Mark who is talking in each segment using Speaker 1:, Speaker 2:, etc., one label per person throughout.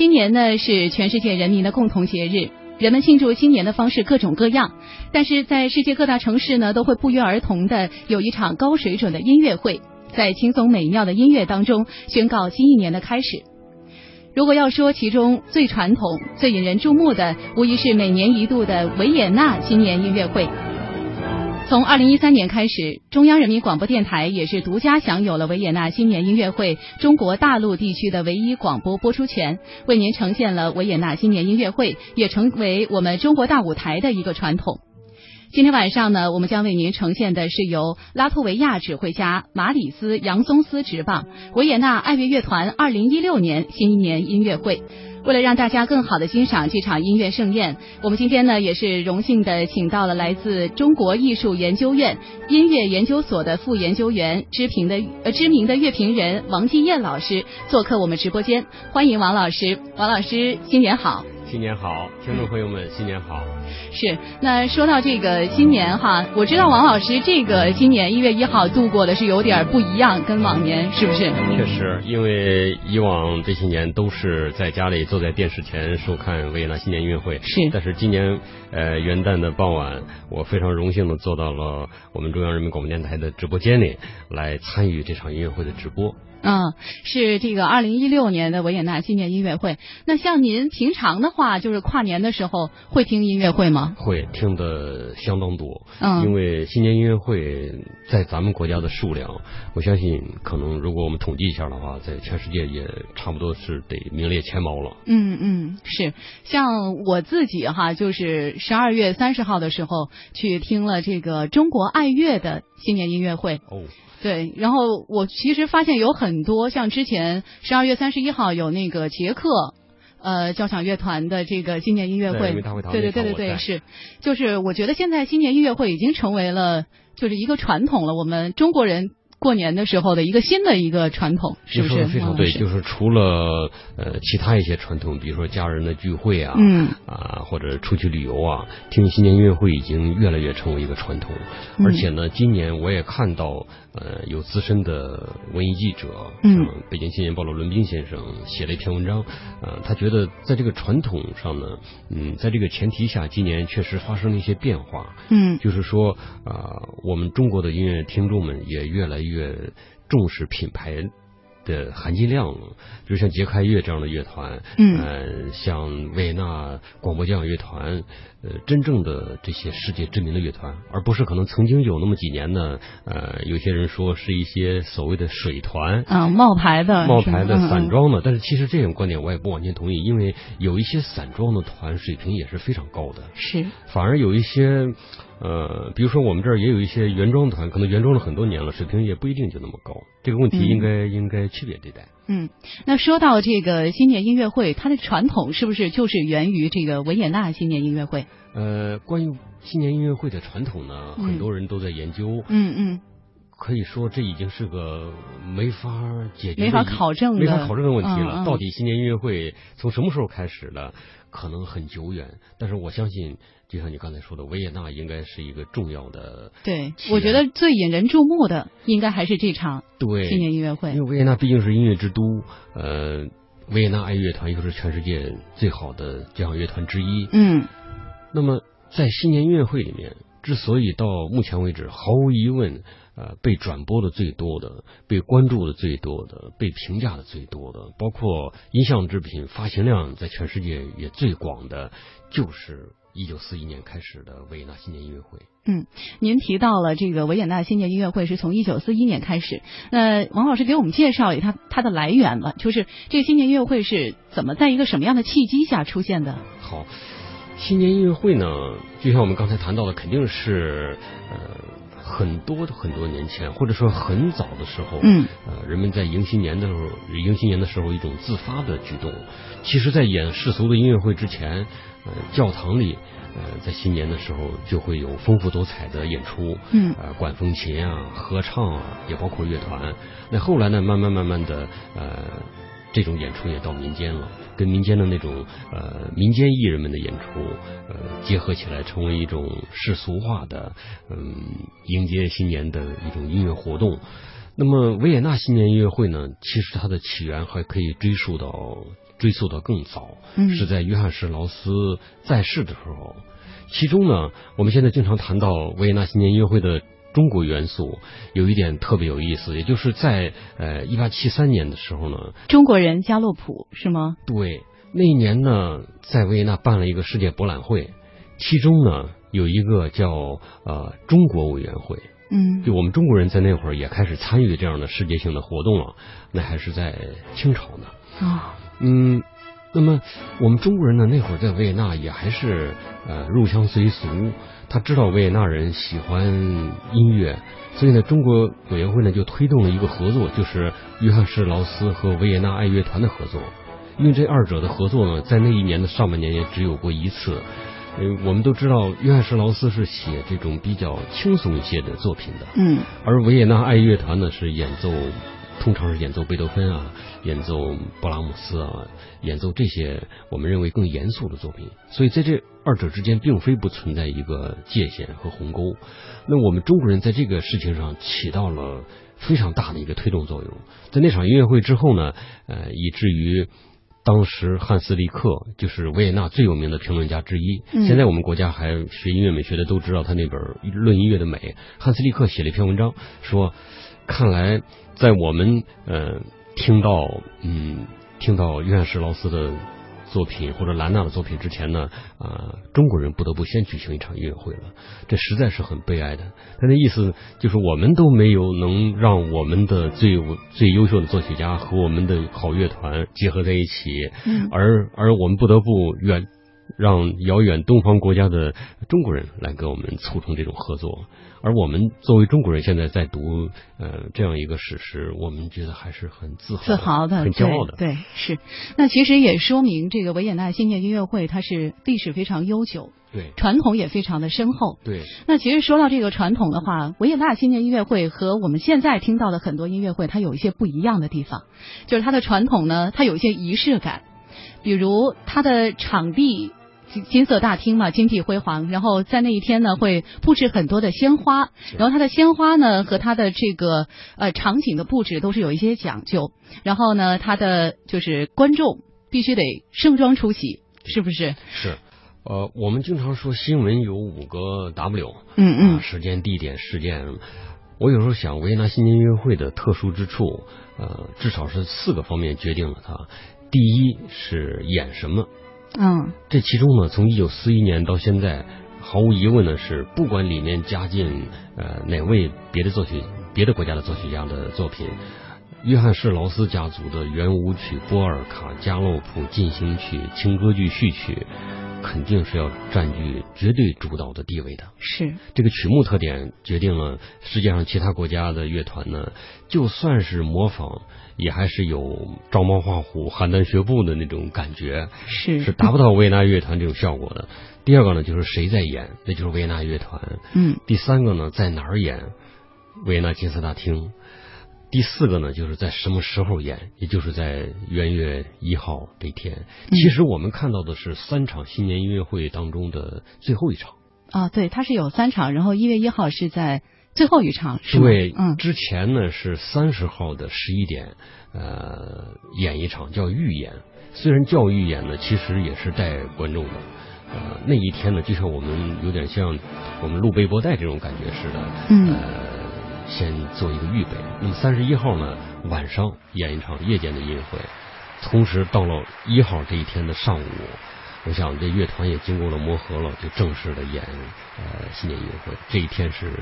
Speaker 1: 新年呢是全世界人民的共同节日，人们庆祝新年的方式各种各样，但是在世界各大城市呢，都会不约而同的有一场高水准的音乐会，在轻松美妙的音乐当中宣告新一年的开始。如果要说其中最传统、最引人注目的，无疑是每年一度的维也纳新年音乐会。从二零一三年开始，中央人民广播电台也是独家享有了维也纳新年音乐会中国大陆地区的唯一广播播出权，为您呈现了维也纳新年音乐会，也成为我们中国大舞台的一个传统。今天晚上呢，我们将为您呈现的是由拉脱维亚指挥家马里斯·杨松斯执棒维也纳爱乐乐团二零一六年新一年音乐会。为了让大家更好的欣赏这场音乐盛宴，我们今天呢也是荣幸的请到了来自中国艺术研究院音乐研究所的副研究员、知名的呃知名的乐评人王继燕老师做客我们直播间。欢迎王老师，王老师新年好。
Speaker 2: 新年好，听众朋友们，新年好。
Speaker 1: 是，那说到这个新年哈，我知道王老师这个今年一月一号度过的是有点不一样，跟往年是不是？
Speaker 2: 确实，因为以往这些年都是在家里坐在电视前收看维也纳新年音乐会，
Speaker 1: 是。
Speaker 2: 但是今年呃元旦的傍晚，我非常荣幸的坐到了我们中央人民广播电台的直播间里来参与这场音乐会的直播。
Speaker 1: 嗯，是这个二零一六年的维也纳新年音乐会。那像您平常的话，就是跨年的时候会听音乐会吗？
Speaker 2: 会听的相当多。
Speaker 1: 嗯，
Speaker 2: 因为新年音乐会在咱们国家的数量，我相信可能如果我们统计一下的话，在全世界也差不多是得名列前茅了。
Speaker 1: 嗯嗯，是。像我自己哈，就是十二月三十号的时候去听了这个中国爱乐的新年音乐会。
Speaker 2: 哦。
Speaker 1: 对，然后我其实发现有很多像之前十二月三十一号有那个捷克呃交响乐团的这个新年音乐会，对对对对对是，就是我觉得现在新年音乐会已经成为了就是一个传统了，我们中国人。过年的时候的一个新的一个传统，是不是？
Speaker 2: 非常对，就是除了呃其他一些传统，比如说家人的聚会啊，
Speaker 1: 嗯
Speaker 2: 啊或者出去旅游啊，听新年音乐会已经越来越成为一个传统。而且呢，今年我也看到呃有资深的文艺记者，
Speaker 1: 嗯，
Speaker 2: 北京青年报的伦斌先生写了一篇文章，呃，他觉得在这个传统上呢，嗯，在这个前提下，今年确实发生了一些变化，
Speaker 1: 嗯，
Speaker 2: 就是说啊，我们中国的音乐听众们也越来越。越重视品牌的含金量了，就像杰克乐这样的乐团，
Speaker 1: 嗯，
Speaker 2: 像维也纳广播交响乐团。呃，真正的这些世界知名的乐团，而不是可能曾经有那么几年呢。呃，有些人说是一些所谓的水团
Speaker 1: 啊，冒牌的、
Speaker 2: 冒牌的散装的。但是其实这种观点我也不完全同意，因为有一些散装的团水平也是非常高的。
Speaker 1: 是，
Speaker 2: 反而有一些呃，比如说我们这儿也有一些原装团，可能原装了很多年了，水平也不一定就那么高。这个问题应该应该区别对待。
Speaker 1: 嗯，那说到这个新年音乐会，它的传统是不是就是源于这个维也纳新年音乐会？
Speaker 2: 呃，关于新年音乐会的传统呢，很多人都在研究。
Speaker 1: 嗯嗯，
Speaker 2: 可以说这已经是个没法解决、
Speaker 1: 没法考证、
Speaker 2: 没法考证的问题了。到底新年音乐会从什么时候开始的？可能很久远，但是我相信，就像你刚才说的，维也纳应该是一个重要的。
Speaker 1: 对，我觉得最引人注目的应该还是这场
Speaker 2: 对
Speaker 1: 新年音乐会，
Speaker 2: 因为维也纳毕竟是音乐之都，呃，维也纳爱乐团又是全世界最好的交响乐团之一。
Speaker 1: 嗯，
Speaker 2: 那么在新年音乐会里面，之所以到目前为止毫无疑问。呃，被转播的最多的，被关注的最多的，被评价的最多的，包括音像制品发行量在全世界也最广的，就是一九四一年开始的维也纳新年音乐会。
Speaker 1: 嗯，您提到了这个维也纳新年音乐会是从一九四一年开始，那王老师给我们介绍一下它它的来源吧，就是这个新年音乐会是怎么在一个什么样的契机下出现的？
Speaker 2: 好，新年音乐会呢，就像我们刚才谈到的，肯定是呃。很多很多年前，或者说很早的时候，
Speaker 1: 嗯，
Speaker 2: 呃，人们在迎新年的时候，迎新年的时候一种自发的举动。其实，在演世俗的音乐会之前，呃，教堂里，呃，在新年的时候就会有丰富多彩的演出，
Speaker 1: 嗯，
Speaker 2: 呃，管风琴啊，合唱啊，也包括乐团。那后来呢，慢慢慢慢的，呃。这种演出也到民间了，跟民间的那种呃民间艺人们的演出呃结合起来，成为一种世俗化的嗯迎接新年的一种音乐活动。那么维也纳新年音乐会呢，其实它的起源还可以追溯到追溯到更早，
Speaker 1: 嗯
Speaker 2: 是在约翰施劳斯在世的时候。其中呢，我们现在经常谈到维也纳新年音乐会的中国元素，有一点特别有意思，也就是在呃一八七三年的时候呢，
Speaker 1: 中国人加洛普是吗？
Speaker 2: 对，那一年呢，在维也纳办了一个世界博览会，其中呢有一个叫呃中国委员会，
Speaker 1: 嗯
Speaker 2: 就我们中国人在那会儿也开始参与这样的世界性的活动了，那还是在清朝呢。
Speaker 1: 哦
Speaker 2: 嗯，那么我们中国人呢，那会儿在维也纳也还是呃入乡随俗，他知道维也纳人喜欢音乐，所以呢，中国委员会呢就推动了一个合作，就是约翰施劳斯和维也纳爱乐团的合作。因为这二者的合作呢，在那一年的上半年也只有过一次。呃，我们都知道，约翰施劳斯是写这种比较轻松一些的作品的，
Speaker 1: 嗯
Speaker 2: 而维也纳爱乐团呢是演奏，通常是演奏贝多芬啊，演奏勃拉姆斯啊，演奏这些我们认为更严肃的作品。所以在这二者之间，并非不存在一个界限和鸿沟。那我们中国人在这个事情上起到了非常大的一个推动作用。在那场音乐会之后呢，呃，以至于。当时汉斯利克就是维也纳最有名的评论家之一，
Speaker 1: 嗯
Speaker 2: 现在我们国家还学音乐美学的都知道他那本《论音乐的美》。汉斯利克写了一篇文章，说，看来在我们呃听到嗯听到约翰施劳斯的作品或者兰纳的作品之前呢，啊、中国人不得不先举行一场音乐会了，这实在是很悲哀的。他的意思就是我们都没有能让我们的最最优秀的作曲家和我们的好乐团结合在一起，
Speaker 1: 嗯。
Speaker 2: 而而我们不得不远让遥远东方国家的中国人来跟我们促成这种合作，而我们作为中国人现在在读呃这样一个史诗，我们觉得还是很自豪、
Speaker 1: 自豪的，
Speaker 2: 很骄傲的。
Speaker 1: 对，对是。那其实也说明这个维也纳新年音乐会它是历史非常悠久，
Speaker 2: 对
Speaker 1: 传统也非常的深厚。
Speaker 2: 对
Speaker 1: 那其实说到这个传统的话，维也纳新年音乐会和我们现在听到的很多音乐会，它有一些不一样的地方，就是它的传统呢，它有一些仪式感，比如它的场地。金金色大厅嘛，金碧辉煌，然后在那一天呢，会布置很多的鲜花，然后它的鲜花呢和它的这个呃场景的布置都是有一些讲究，然后呢，它的就是观众必须得盛装出席，是不是？
Speaker 2: 是。呃，我们经常说新闻有五个 W，
Speaker 1: 嗯嗯
Speaker 2: 啊，时间、地点、事件。我有时候想，维也纳新年音乐会的特殊之处，呃，至少是四个方面决定了它。第一是演什么，
Speaker 1: 嗯
Speaker 2: 这其中呢，从一九四一年到现在，毫无疑问的是，不管里面加进呃哪位别的作曲、别的国家的作曲家的作品，约翰施劳斯家族的圆舞曲、波尔卡、加洛普进行曲、轻歌剧序曲，肯定是要占据绝对主导的地位的。
Speaker 1: 是
Speaker 2: 这个曲目特点决定了世界上其他国家的乐团呢，就算是模仿，也还是有照猫画虎、邯郸学步的那种感觉。
Speaker 1: 是
Speaker 2: 是达不到维也纳乐团这种效果的。第二个呢，就是谁在演，那就是维也纳乐团。
Speaker 1: 嗯
Speaker 2: 第三个呢，在哪儿演，维也纳金色大厅。第四个呢，就是在什么时候演，也就是在元月一号这天。
Speaker 1: 嗯
Speaker 2: 其实我们看到的是三场新年音乐会当中的最后一场。
Speaker 1: 啊，对，它是有三场，然后一月一号是在最后一场？
Speaker 2: 对，
Speaker 1: 嗯
Speaker 2: 之前呢是三十号的十一点，呃，演一场叫预演。虽然叫预演呢，其实也是带观众的。呃，那一天呢，就像我们有点像我们录背播带这种感觉似的。
Speaker 1: 嗯
Speaker 2: 呃，先做一个预备。那么三十一号呢，晚上演一场夜间的音乐会，同时到了一号这一天的上午，我想这乐团也经过了磨合了，就正式的演呃新年音乐会。这一天是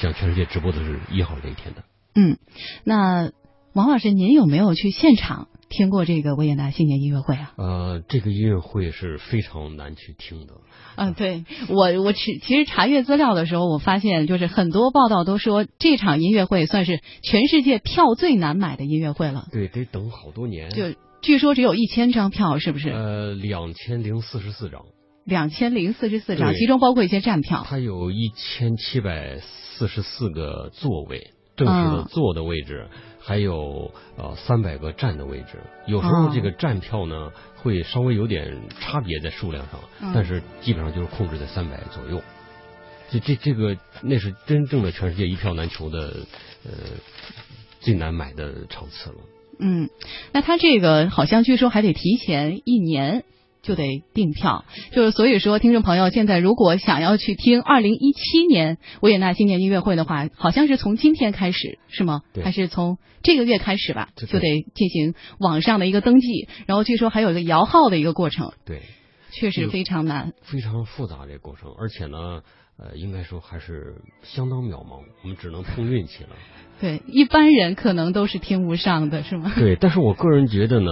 Speaker 2: 向全世界直播的是一号那一天的。
Speaker 1: 嗯，那王老师，您有没有去现场听过这个维也纳新年音乐会啊？
Speaker 2: 呃，这个音乐会是非常难去听的。
Speaker 1: 啊，对我我其其实查阅资料的时候，我发现就是很多报道都说这场音乐会算是全世界票最难买的音乐会了，
Speaker 2: 对，得等好多年。
Speaker 1: 就据说只有一千张票，是不是？
Speaker 2: 呃，两千零四十四张，
Speaker 1: 两千零四十四张，其中包括一些站票。
Speaker 2: 它有一千七百四十四个座位，正式的
Speaker 1: 嗯
Speaker 2: 坐的位置，还有呃三百个站的位置。有时候
Speaker 1: 哦
Speaker 2: 这个站票呢会稍微有点差别在数量上，
Speaker 1: 嗯
Speaker 2: 但是基本上就是控制在三百左右。这这这个那是真正的全世界一票难求的，呃，最难买的场次了。
Speaker 1: 嗯，那他这个好像据说还得提前一年就得订票，就是所以说，听众朋友现在如果想要去听二零一七年维也纳新年音乐会的话，好像是从今天开始是吗？还是从这个月开始吧？就得进行网上的一个登记，然后据说还有一个摇号的一个过程，
Speaker 2: 对，
Speaker 1: 确实非常难。
Speaker 2: 非常复杂这个过程，而且呢，呃，应该说还是相当渺茫，我们只能碰运气了。
Speaker 1: 对，一般人可能都是听不上的，是吗？
Speaker 2: 对，但是我个人觉得呢，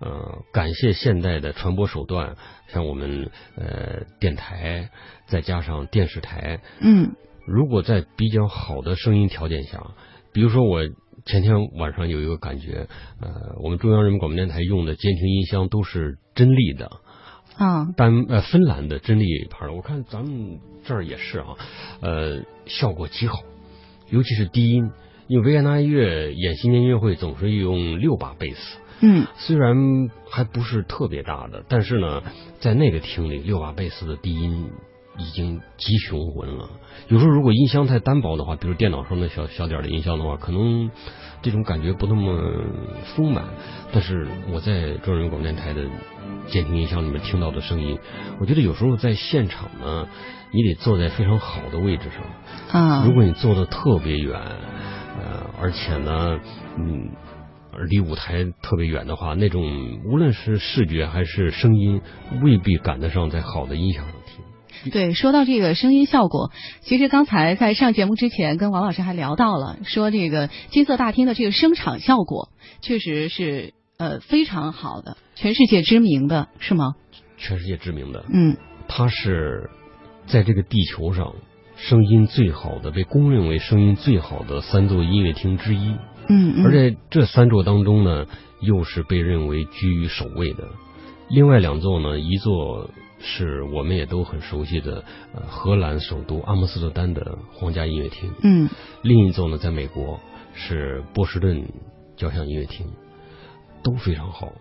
Speaker 2: 呃，感谢现代的传播手段，像我们呃电台，再加上电视台，
Speaker 1: 嗯
Speaker 2: 如果在比较好的声音条件下，比如说我前天晚上有一个感觉，呃，我们中央人民广播电台用的监听音箱都是真力的，
Speaker 1: 啊
Speaker 2: 丹呃芬兰的真力牌的，我看咱们这儿也是啊，呃，效果极好，尤其是低音，因为维也纳音乐演新年音乐会总是用六把贝斯。
Speaker 1: 嗯
Speaker 2: 虽然还不是特别大的，但是呢，在那个厅里，六把贝斯的低音已经极雄浑了。有时候如果音箱太单薄的话，比如电脑上的小小点儿的音箱的话，可能这种感觉不那么丰满。但是我在中央人民广播电台的监听音箱里面听到的声音，我觉得有时候在现场呢，你得坐在非常好的位置上。
Speaker 1: 啊，
Speaker 2: 如果你坐的特别远，呃，而且呢，嗯，离舞台特别远的话，那种无论是视觉还是声音，未必赶得上在好的音响。
Speaker 1: 对，说到这个声音效果，其实刚才在上节目之前跟王老师还聊到了，说这个金色大厅的这个声场效果确实是呃非常好的，全世界知名的是吗？
Speaker 2: 全世界知名的，
Speaker 1: 嗯
Speaker 2: 它是在这个地球上声音最好的，被公认为声音最好的三座音乐厅之一。
Speaker 1: 嗯嗯，
Speaker 2: 而在这三座当中呢，又是被认为居于首位的。另外两座呢，一座是我们也都很熟悉的，呃，荷兰首都阿姆斯特丹的皇家音乐厅；
Speaker 1: 嗯
Speaker 2: 另一座呢，在美国是波士顿交响音乐厅，都非常好。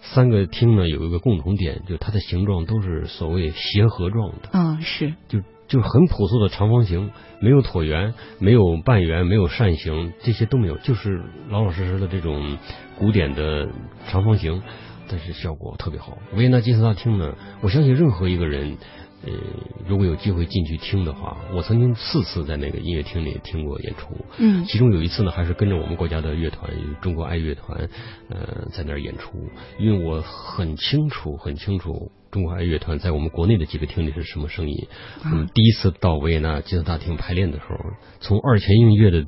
Speaker 2: 三个厅呢有一个共同点，就它的形状都是所谓协和状的。
Speaker 1: 啊是
Speaker 2: 就就很朴素的长方形，没有椭圆，没有半圆，没有扇形，这些都没有，就是老老实实的这种古典的长方形，但是效果特别好。维也纳金色大厅呢，我相信任何一个人，呃，如果有机会进去听的话，我曾经四次在那个音乐厅里听过演出，
Speaker 1: 嗯
Speaker 2: 其中有一次呢，还是跟着我们国家的乐团中国爱乐团，呃，在那儿演出。因为我很清楚，很清楚中国爱乐团在我们国内的几个厅里是什么声音。我们第一次到维也纳金色大厅排练的时候，从二泉映月的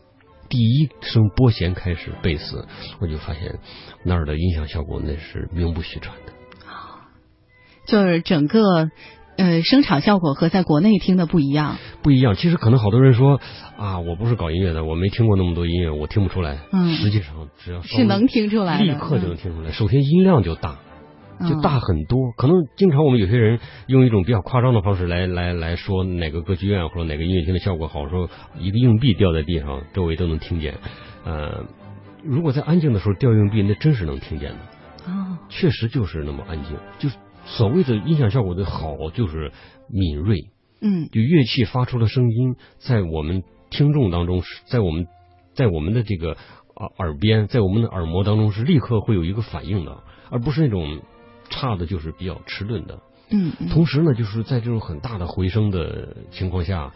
Speaker 2: 第一声拨弦开始，贝斯，我就发现那儿的音响效果那是名不虚传的。
Speaker 1: 就是整个呃声场效果和在国内听的不一样。
Speaker 2: 不一样，其实可能好多人说啊，我不是搞音乐的，我没听过那么多音乐，我听不出来。
Speaker 1: 嗯
Speaker 2: 实际上只要
Speaker 1: 是能听出来的，
Speaker 2: 立刻就能听出来。首先音量就大，
Speaker 1: 嗯
Speaker 2: 就大很多。可能经常我们有些人用一种比较夸张的方式来来来说哪个歌剧院或者哪个音乐厅的效果好，说一个硬币掉在地上，周围都能听见。呃，如果在安静的时候掉硬币，那真是能听见的，
Speaker 1: 哦
Speaker 2: 确实就是那么安静。就是所谓的音响效果的好，就是敏锐。
Speaker 1: 嗯
Speaker 2: 就乐器发出的声音，在我们听众当中，是在我们在我们的这个耳耳边，在我们的耳膜当中是立刻会有一个反应的，而不是那种差的，就是比较迟钝的。
Speaker 1: 嗯嗯
Speaker 2: 同时呢，就是在这种很大的回声的情况下，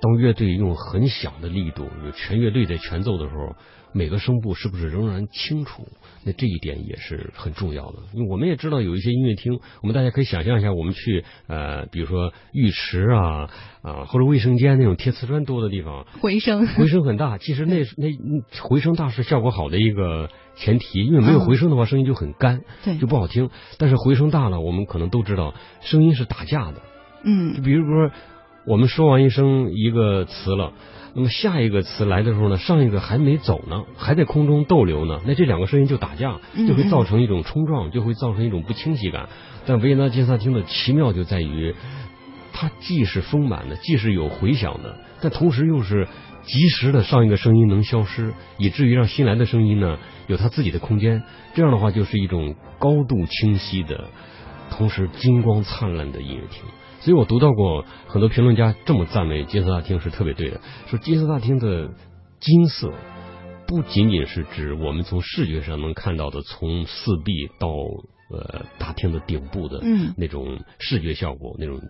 Speaker 2: 当乐队用很小的力度，有全乐队在全奏的时候，每个声部是不是仍然清楚？那这一点也是很重要的。因为我们也知道有一些音乐厅，我们大家可以想象一下，我们去呃，比如说浴池啊啊或者卫生间那种贴瓷砖多的地方，
Speaker 1: 回声
Speaker 2: 回声很大。其实那那那回声大是效果好的一个前提，因为没有回声的话，声音就很干，
Speaker 1: 对
Speaker 2: 就不好听。但是回声大了，我们可能都知道，声音是打架的。嗯就
Speaker 1: 嗯
Speaker 2: 比如说，我们说完一声一个词了，那么下一个词来的时候呢，上一个还没走呢，还在空中逗留呢，那这两个声音就打架，
Speaker 1: 嗯
Speaker 2: 就会造成一种冲撞，就会造成一种不清晰感。但维也纳金萨厅的奇妙就在于，它既是丰满的，既是有回响的，但同时又是及时的上一个声音能消失，以至于让新来的声音呢有它自己的空间。这样的话，就是一种高度清晰的，同时金光灿烂的音乐厅。所以我读到过很多评论家这么赞美金色大厅是特别对的，说金色大厅的金色不仅仅是指我们从视觉上能看到的，从四壁到呃大厅的顶部的
Speaker 1: 嗯。
Speaker 2: 那种视觉效果，那种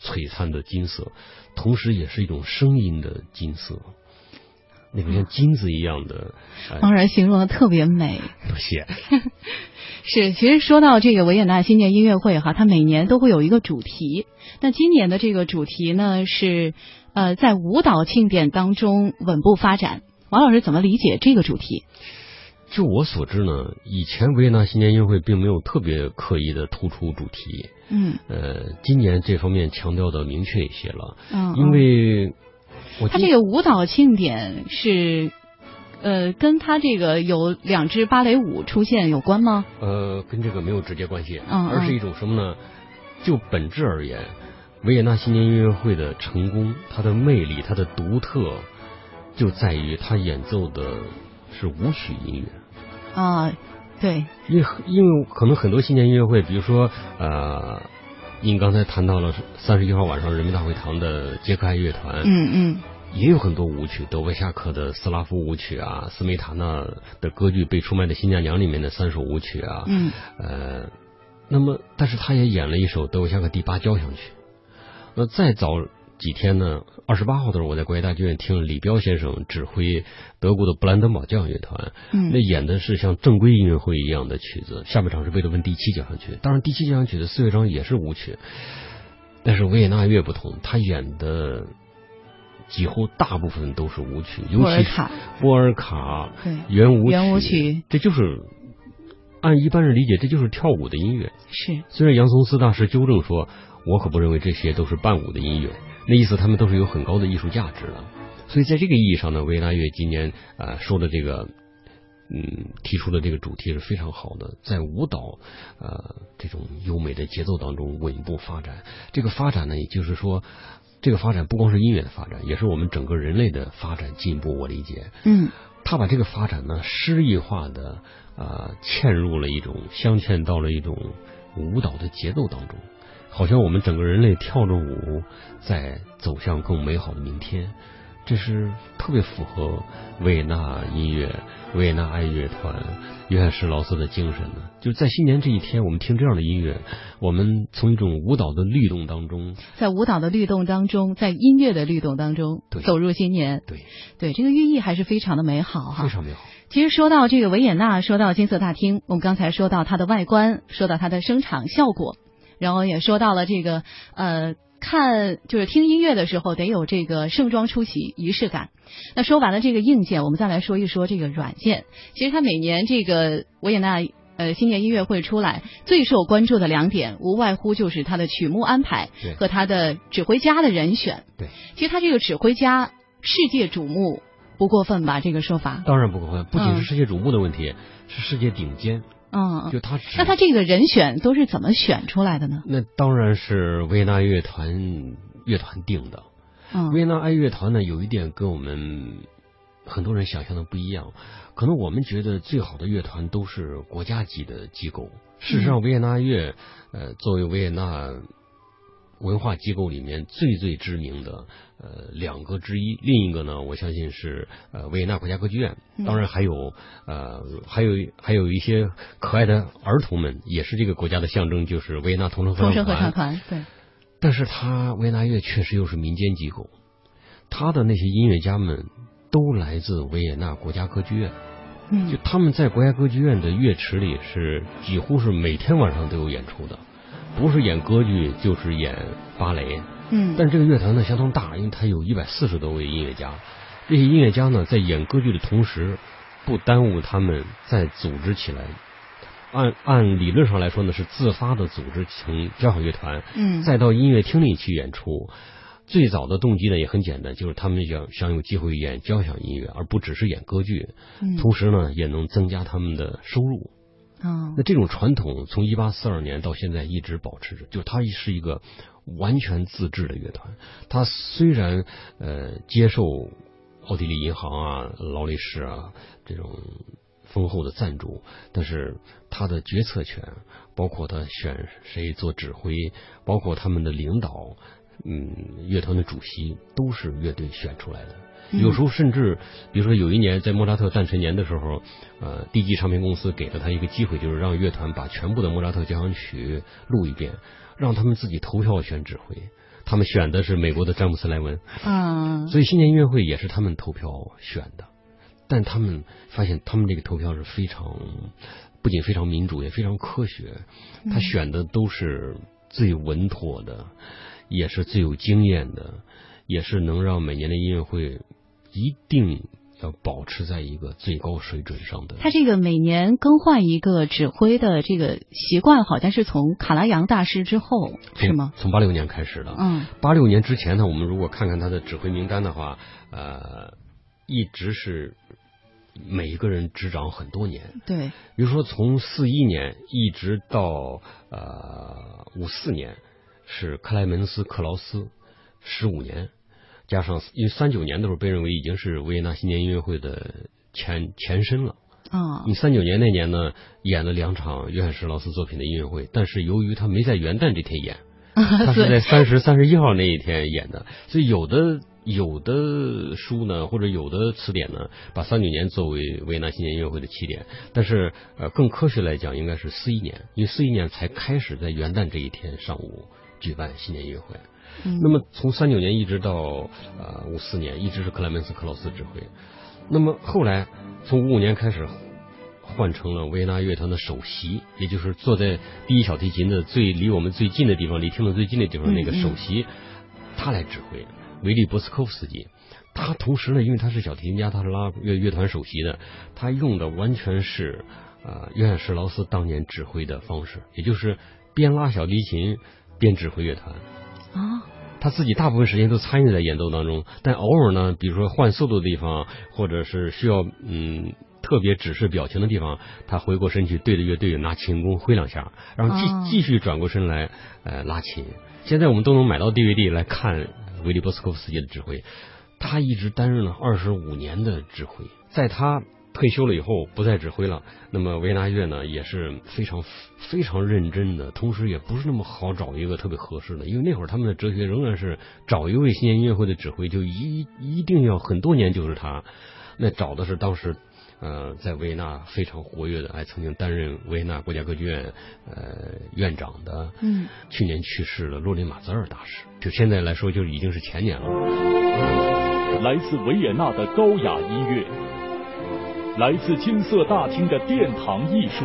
Speaker 2: 璀璨的金色，同时也是一种声音的金色，那个像金子一样的。呃
Speaker 1: 当然形容的特别美。
Speaker 2: 多谢。
Speaker 1: 是，其实说到这个维也纳新年音乐会哈，它每年都会有一个主题。那今年的这个主题呢是，呃，在舞蹈庆典当中稳步发展。王老师怎么理解这个主题？
Speaker 2: 就我所知呢，以前维也纳新年音乐会并没有特别刻意的突出主题，
Speaker 1: 嗯
Speaker 2: 呃，今年这方面强调的明确一些了，
Speaker 1: 嗯，
Speaker 2: 因为我记
Speaker 1: 它这个舞蹈庆典是，呃，跟他这个有两支芭蕾舞出现有关吗？
Speaker 2: 呃跟这个没有直接关系，
Speaker 1: 嗯
Speaker 2: 而是一种什么呢？就本质而言，维也纳新年音乐会的成功，它的魅力，它的独特，就在于它演奏的是舞曲音乐。
Speaker 1: 啊，对，
Speaker 2: 因为因为可能很多新年音乐会，比如说呃，您刚才谈到了三十一号晚上人民大会堂的捷克爱乐团，
Speaker 1: 嗯嗯
Speaker 2: 也有很多舞曲，德维夏克的斯拉夫舞曲啊，斯梅塔纳的歌剧《被出卖的新嫁娘》里面的三首舞曲啊，
Speaker 1: 嗯
Speaker 2: 呃，那么但是他也演了一首德维夏克第八交响曲。那再早几天呢，二十八号的时候，我在国家大剧院听李彪先生指挥德国的布兰登堡交响乐团，
Speaker 1: 嗯。
Speaker 2: 那演的是像正规音乐会一样的曲子，下半场是贝多芬第七交响曲，当然第七交响曲的四乐章也是舞曲，但是维也纳乐不同，他演的几乎大部分都是舞曲，尤其是
Speaker 1: 波尔卡。
Speaker 2: 尔卡
Speaker 1: 对
Speaker 2: 圆舞曲，
Speaker 1: 圆舞曲。
Speaker 2: 这就是按一般人理解，这就是跳舞的音乐。
Speaker 1: 是。
Speaker 2: 虽然杨松斯大师纠正说，我可不认为这些都是伴舞的音乐，那意思他们都是有很高的艺术价值的。所以在这个意义上呢，维也纳乐今年呃说的这个。嗯，提出的这个主题是非常好的，在舞蹈呃这种优美的节奏当中稳步发展。这个发展呢，也就是说，这个发展不光是音乐的发展，也是我们整个人类的发展进步。我理解，
Speaker 1: 嗯
Speaker 2: 他把这个发展呢诗意化的啊、呃嵌入了一种镶嵌到了一种舞蹈的节奏当中，好像我们整个人类跳着舞在走向更美好的明天。这是特别符合维也纳音乐、维也纳爱乐团、约翰施劳斯的精神的。就是在新年这一天，我们听这样的音乐，我们从一种舞蹈的律动当中，
Speaker 1: 在舞蹈的律动当中，在音乐的律动当中
Speaker 2: 对
Speaker 1: 走入新年，
Speaker 2: 对，
Speaker 1: 对这个寓意还是非常的美好哈。
Speaker 2: 非常美好。
Speaker 1: 其实说到这个维也纳，说到金色大厅，我们刚才说到它的外观，说到它的声场效果，然后也说到了这个呃。看，就是听音乐的时候得有这个盛装出席仪式感。那说完了这个硬件，我们再来说一说这个软件。其实它每年这个维也纳呃新年音乐会出来，最受关注的两点，无外乎就是它的曲目安排和它的指挥家的人选。
Speaker 2: 对，
Speaker 1: 其实他这个指挥家世界瞩目，不过分吧？这个说法。
Speaker 2: 当然不过分，不仅
Speaker 1: 嗯
Speaker 2: 是世界瞩目的问题，是世界顶尖。
Speaker 1: 嗯，
Speaker 2: 就他
Speaker 1: 那他这个人选都是怎么选出来的呢？
Speaker 2: 那当然是维也纳乐团乐团定的。
Speaker 1: 嗯
Speaker 2: 维也纳爱乐团呢，有一点跟我们很多人想象的不一样。可能我们觉得最好的乐团都是国家级的机构，事实上，维也纳乐呃作为维也纳文化机构里面最最知名的呃两个之一，另一个呢，我相信是呃维也纳国家歌剧院。
Speaker 1: 嗯。
Speaker 2: 当然还有呃还有还有一些可爱的儿童们，也是这个国家的象征，就是维也纳童声合
Speaker 1: 童声合
Speaker 2: 唱团
Speaker 1: 唱。团，对，
Speaker 2: 但是他维也纳乐确实又是民间机构，他的那些音乐家们都来自维也纳国家歌剧院，就
Speaker 1: 嗯
Speaker 2: 他们在国家歌剧院的乐池里是几乎是每天晚上都有演出的，不是演歌剧就是演芭蕾。
Speaker 1: 嗯，
Speaker 2: 但这个乐团呢相当大，因为它有一百四十多位音乐家，这些音乐家呢在演歌剧的同时，不耽误他们再组织起来。按按理论上来说呢，是自发的组织成交响乐团，
Speaker 1: 嗯
Speaker 2: 再到音乐厅里去演出。最早的动机呢也很简单，就是他们想想有机会演交响音乐，而不只是演歌剧，
Speaker 1: 嗯
Speaker 2: 同时呢也能增加他们的收入。那这种传统从一八四二年到现在一直保持着，就它是一个完全自治的乐团。它虽然呃接受奥地利银行啊、劳力士啊这种丰厚的赞助，但是它的决策权，包括他选谁做指挥，包括他们的领导，嗯，乐团的主席都是乐队选出来的。有时候甚至，比如说有一年在莫扎特诞辰年的时候，呃，D G 唱片公司给了他一个机会，就是让乐团把全部的莫扎特交响曲录一遍，让他们自己投票选指挥。他们选的是美国的詹姆斯莱文，
Speaker 1: 嗯，
Speaker 2: 所以新年音乐会也是他们投票选的。但他们发现，他们这个投票是非常不仅非常民主，也非常科学。他选的都是最稳妥的，也是最有经验的，也是能让每年的音乐会一定要保持在一个最高水准上的。
Speaker 1: 他这个每年更换一个指挥的这个习惯，好像是从卡拉扬大师之后是吗？
Speaker 2: 从八六年开始的。
Speaker 1: 嗯，
Speaker 2: 八六年之前呢，我们如果看看他的指挥名单的话，呃。一直是每一个人执掌很多年，
Speaker 1: 对，
Speaker 2: 比如说从四一年一直到呃五四年是克莱门斯克劳斯十五年，加上因为三九年的时候被认为已经是维也纳新年音乐会的前前身了
Speaker 1: 啊。
Speaker 2: 你三九年那年呢演了两场约翰施劳斯作品的音乐会，但是由于他没在元旦这天演，他是在三十三十一号那一天演的，所以有的。有的书呢，或者有的词典呢，把三九年作为维也纳新年音乐会的起点，但是呃，更科学来讲，应该是四一年，因为四一年才开始在元旦这一天上午举办新年音乐会。那么从三九年一直到呃五四年，一直是克莱门斯克劳斯指挥。那么后来从五五年开始换成了维也纳乐团的首席，也就是坐在第一小提琴的最离我们最近的地方，离听众最近的地方那个首席，他来指挥。维利博斯科夫斯基，他同时呢，因为他是小提琴家，他是拉乐乐团首席的，他用的完全是呃约翰施劳斯当年指挥的方式，也就是边拉小提琴边指挥乐团
Speaker 1: 啊。
Speaker 2: 他自己大部分时间都参与在演奏当中，但偶尔呢，比如说换速度的地方，或者是需要嗯特别指示表情的地方，他回过身去对着乐队拿琴弓挥两下，然后继继续转过身来呃拉琴。现在我们都能买到 DVD 来看。维利波斯科夫斯基的指挥，他一直担任了二十五年的指挥。在他退休了以后，不再指挥了。那么维也纳乐呢，也是非常非常认真的，同时也不是那么好找一个特别合适的，因为那会儿他们的哲学仍然是找一位新年音乐会的指挥，就一一定要很多年就是他。那找的是当时。呃，在维也纳非常活跃的，还曾经担任维也纳国家歌剧院呃院长的，
Speaker 1: 嗯，
Speaker 2: 去年去世的洛林马泽尔大师，就现在来说就已经是前年了。
Speaker 3: 来自维也纳的高雅音乐，来自金色大厅的殿堂艺术。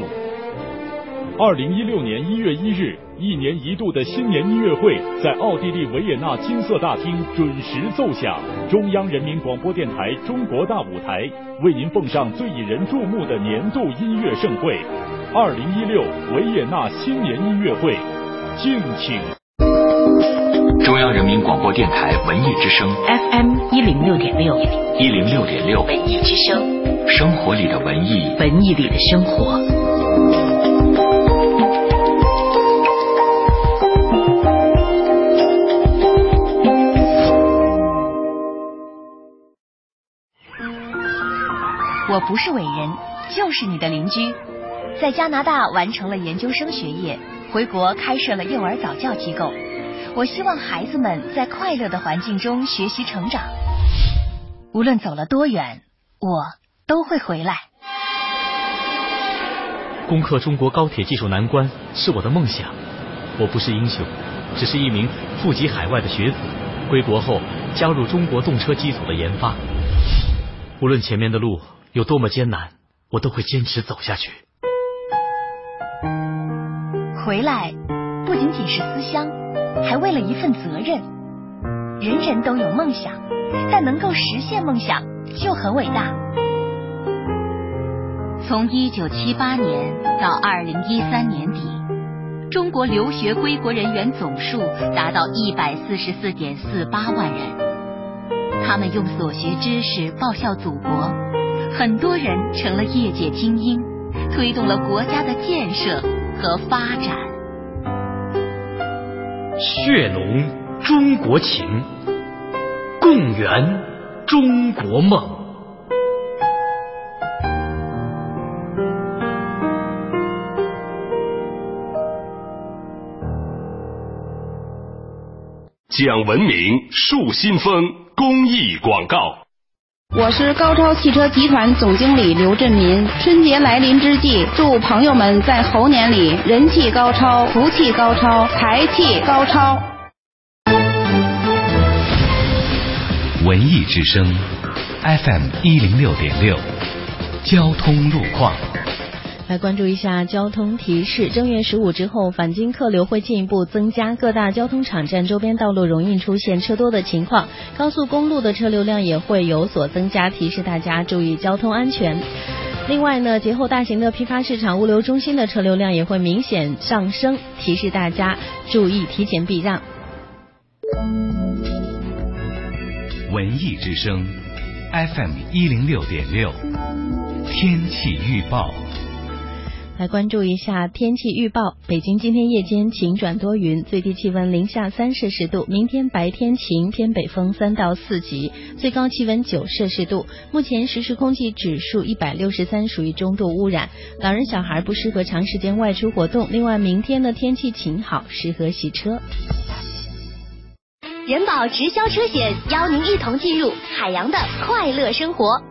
Speaker 3: 二零一六年一月一日，一年一度的新年音乐会在奥地利维也纳金色大厅准时奏响。中央人民广播电台中国大舞台为您奉上最引人注目的年度音乐盛会——二零一六维也纳新年音乐会，敬请。
Speaker 4: 中央人民广播电台文艺之声
Speaker 5: FM 一零六点六，
Speaker 4: 一零六点六
Speaker 5: 文艺之声，
Speaker 4: 生活里的文艺，
Speaker 5: 文艺里的生活。
Speaker 6: 我不是伟人，就是你的邻居。在加拿大完成了研究生学业，回国开设了幼儿早教机构。我希望孩子们在快乐的环境中学习成长。无论走了多远，我都会回来。
Speaker 7: 攻克中国高铁技术难关是我的梦想。我不是英雄，只是一名赴籍海外的学子。归国后加入中国动车机组的研发。无论前面的路。有多么艰难，我都会坚持走下去。
Speaker 6: 回来不仅仅是思乡，还为了一份责任。人人都有梦想，但能够实现梦想就很伟大。从一九七八年到二零一三年底，中国留学归国人员总数达到一百四十四点四八万人，他们用所学知识报效祖国。很多人成了业界精英，推动了国家的建设和发展。
Speaker 7: 血浓中国情，共圆中国梦。
Speaker 8: 讲文明树新风公益广告。我是高超汽车集团总经理刘振民。春节来临之际，祝朋友们在猴年里人气高超、福气高超、财气高超。
Speaker 9: 文艺之声，FM 一零六点六，交通路况。
Speaker 10: 来关注一下交通提示。正月十五之后，返京客流会进一步增加，各大交通场站周边道路容易出现车多的情况，高速公路的车流量也会有所增加，提示大家注意交通安全。另外呢，节后大型的批发市场、物流中心的车流量也会明显上升，提示大家注意提前避让。
Speaker 9: 文艺之声，FM 一零六点六，天气预报。
Speaker 10: 来关注一下天气预报。北京今天夜间晴转多云，最低气温零下三摄氏度。明天白天晴，偏北风三到四级，最高气温九摄氏度。目前实时空气指数一百六十三，属于中度污染。老人小孩不适合长时间外出活动。另外，明天的天气晴好，适合洗车。
Speaker 11: 人保直销车险邀您一同进入海洋的快乐生活。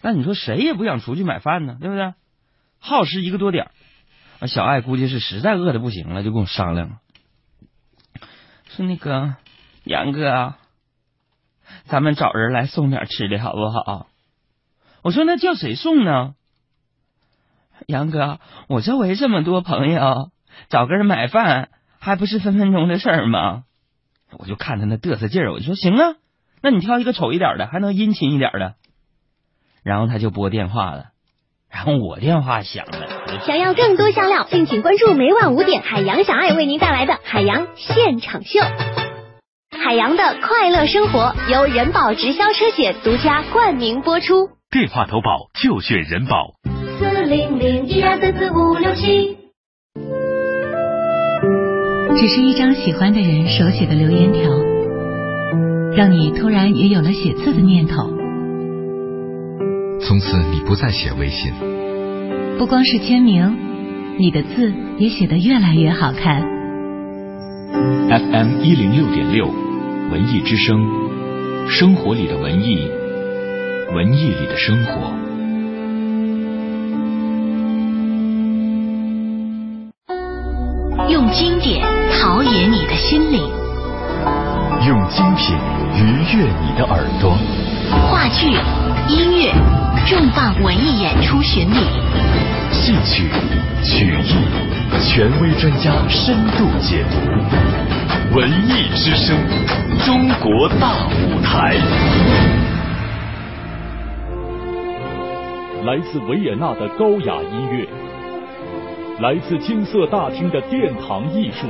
Speaker 12: 但你说谁也不想出去买饭呢，对不对？耗时一个多点儿，小爱估计是实在饿的不行了，就跟我商量了，说那个杨哥，咱们找人来送点吃的好不好？我说那叫谁送呢？杨哥，我周围这么多朋友，找个人买饭还不是分分钟的事吗？我就看他那嘚瑟劲儿，我就说行啊，那你挑一个丑一点的，还能殷勤一点的。然后他就拨电话了，然后我电话响了。
Speaker 11: 想要更多香料，敬请关注每晚五点海洋小爱为您带来的海洋现场秀。海洋的快乐生活由人保直销车险独家冠名播出。
Speaker 9: 电话投保就选人保。
Speaker 11: 四零零一二三四五六七。
Speaker 13: 只是一张喜欢的人手写的留言条，让你突然也有了写字的念头。
Speaker 14: 从此你不再写微信，
Speaker 13: 不光是签名，你的字也写得越来越好看。
Speaker 9: FM 一零六点六，文艺之声，生活里的文艺，文艺里的生活。
Speaker 15: 用经典陶冶你的心灵，
Speaker 14: 用精品愉悦你的耳朵。
Speaker 15: 话剧、音乐重磅文艺演出巡礼，
Speaker 14: 戏曲、曲艺，权威专家深度解读。文艺之声，中国大舞台。
Speaker 3: 来自维也纳的高雅音乐。来自金色大厅的殿堂艺术。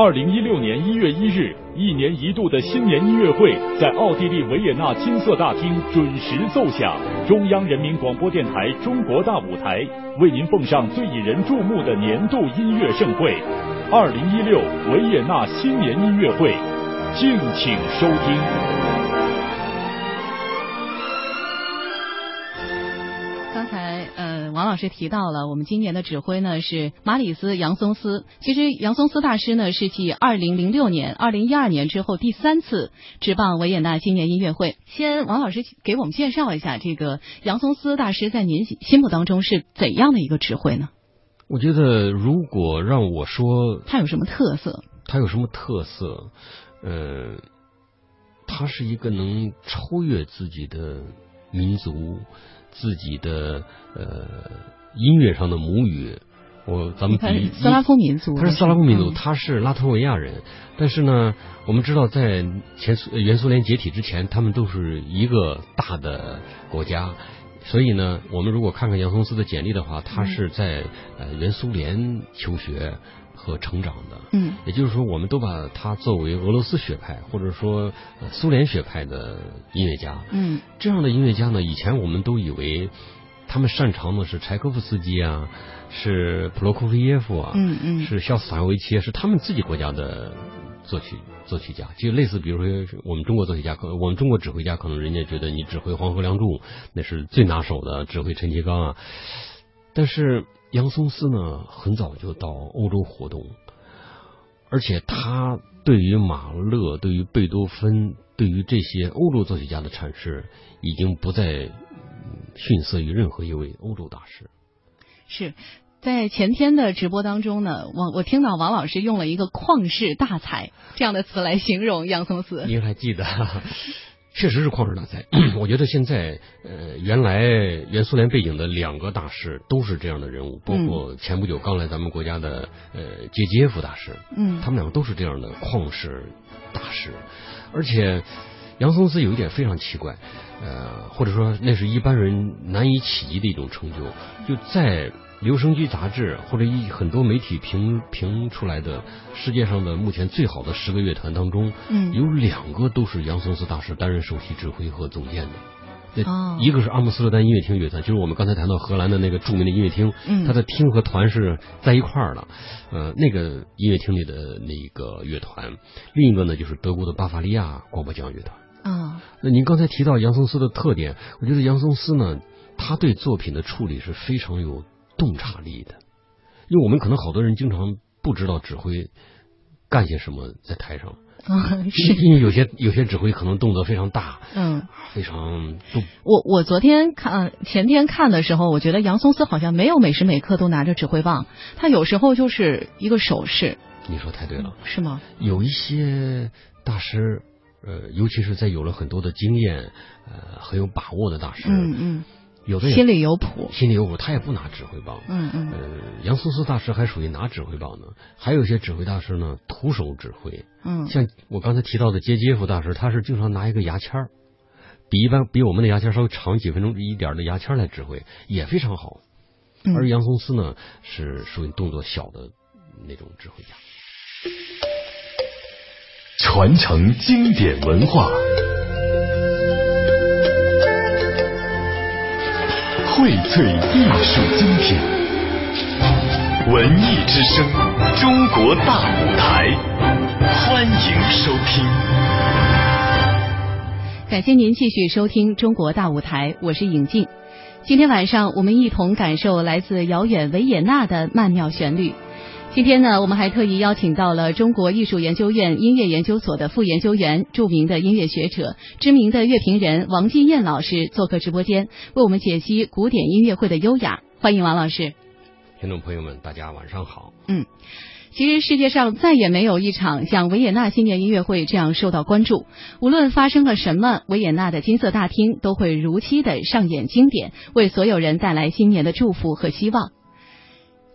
Speaker 3: 二零一六年一月一日，一年一度的新年音乐会在奥地利维也纳金色大厅准时奏响。中央人民广播电台中国大舞台为您奉上最引人注目的年度音乐盛会——二零一六维也纳新年音乐会，敬请收听。
Speaker 1: 王老师提到了，我们今年的指挥呢是马里斯·杨松斯。其实杨松斯大师呢是继二零零六年、二零一二年之后第三次执棒维也纳新年音乐会。先，王老师给我们介绍一下这个杨松斯大师在您心目当中是怎样的一个指挥呢？
Speaker 2: 我觉得，如果让我说，
Speaker 1: 他有什么特色？
Speaker 2: 他有什么特色？呃，他是一个能超越自己的民族。自己的呃音乐上的母语，我咱们比
Speaker 1: 斯拉夫民族，
Speaker 2: 他是斯拉夫民族，他是拉脱维亚人。但是呢，我们知道在前苏原苏联解体之前，他们都是一个大的国家，所以呢，我们如果看看杨松斯的简历的话，他是在呃原苏联求学和成长的。
Speaker 1: 嗯，
Speaker 2: 也就是说，我们都把他作为俄罗斯学派或者说呃苏联学派的音乐家。
Speaker 1: 嗯，
Speaker 2: 这样的音乐家呢，以前我们都以为他们擅长的是柴可夫斯基啊，是普罗科菲耶夫啊，
Speaker 1: 嗯嗯
Speaker 2: 是肖斯塔维奇，是他们自己国家的作曲作曲家。就类似，比如说我们中国作曲家，可我们中国指挥家，可能人家觉得你指挥《黄河梁祝》那是最拿手的，指挥陈其刚啊。但是杨松斯呢，很早就到欧洲活动，而且他对于马勒、对于贝多芬、对于这些欧洲作曲家的阐释，已经不再嗯逊色于任何一位欧洲大师。
Speaker 1: 是。在前天的直播当中呢，我我听到王老师用了一个“旷世大才”这样的词来形容杨松斯。
Speaker 2: 您还记得？确实是旷世大才。我觉得现在呃，原来原苏联背景的两个大师都是这样的人物，包括前不久刚来咱们国家的呃杰杰夫大师，
Speaker 1: 嗯，
Speaker 2: 他们两个都是这样的旷世大师。而且杨松斯有一点非常奇怪，呃，或者说那是一般人难以企及的一种成就，就在。留声机杂志或者一很多媒体评评出来的世界上的目前最好的十个乐团当中，
Speaker 1: 嗯，
Speaker 2: 有两个都是杨松斯大师担任首席指挥和总监的。
Speaker 1: 哦，
Speaker 2: 一个是阿姆斯特丹音乐厅乐团，就是我们刚才谈到荷兰的那个著名的音乐厅，
Speaker 1: 嗯，
Speaker 2: 它的厅和团是在一块儿的，呃，那个音乐厅里的那个乐团。另一个呢，就是德国的巴伐利亚广播交响乐团。
Speaker 1: 啊，
Speaker 2: 那您刚才提到杨松斯的特点，我觉得杨松斯呢，他对作品的处理是非常有。洞察力的，因为我们可能好多人经常不知道指挥干些什么在台上，
Speaker 1: 嗯，是
Speaker 2: 因为有些有些指挥可能动作非常大，
Speaker 1: 嗯，
Speaker 2: 非常动。
Speaker 1: 我我昨天看前天看的时候，我觉得杨松思好像没有每时每刻都拿着指挥棒，他有时候就是一个手势。
Speaker 2: 你说太对了，
Speaker 1: 是吗？
Speaker 2: 有一些大师，呃，尤其是在有了很多的经验，呃，很有把握的大师，
Speaker 1: 嗯嗯。
Speaker 2: 有的
Speaker 1: 心里有谱，
Speaker 2: 心里有谱，他也不拿指挥棒。
Speaker 1: 嗯嗯。
Speaker 2: 呃，杨松斯大师还属于拿指挥棒呢，还有一些指挥大师呢，徒手指挥。
Speaker 1: 嗯。
Speaker 2: 像我刚才提到的杰杰夫大师，他是经常拿一个牙签儿，比一般比我们的牙签稍微长几分钟一点的牙签来指挥，也非常好。
Speaker 1: 嗯。
Speaker 2: 而杨松斯呢，是属于动作小的那种指挥家。
Speaker 14: 传承经典文化。荟萃艺术精品，文艺之声，中国大舞台，欢迎收听。
Speaker 1: 感谢您继续收听《中国大舞台》，我是尹静。今天晚上，我们一同感受来自遥远维也纳的曼妙旋律。今天呢，我们还特意邀请到了中国艺术研究院音乐研究所的副研究员、著名的音乐学者、知名的乐评人王金燕老师做客直播间，为我们解析古典音乐会的优雅。欢迎王老师。
Speaker 2: 听众朋友们，大家晚上好。
Speaker 1: 嗯，其实世界上再也没有一场像维也纳新年音乐会这样受到关注。无论发生了什么，维也纳的金色大厅都会如期的上演经典，为所有人带来新年的祝福和希望。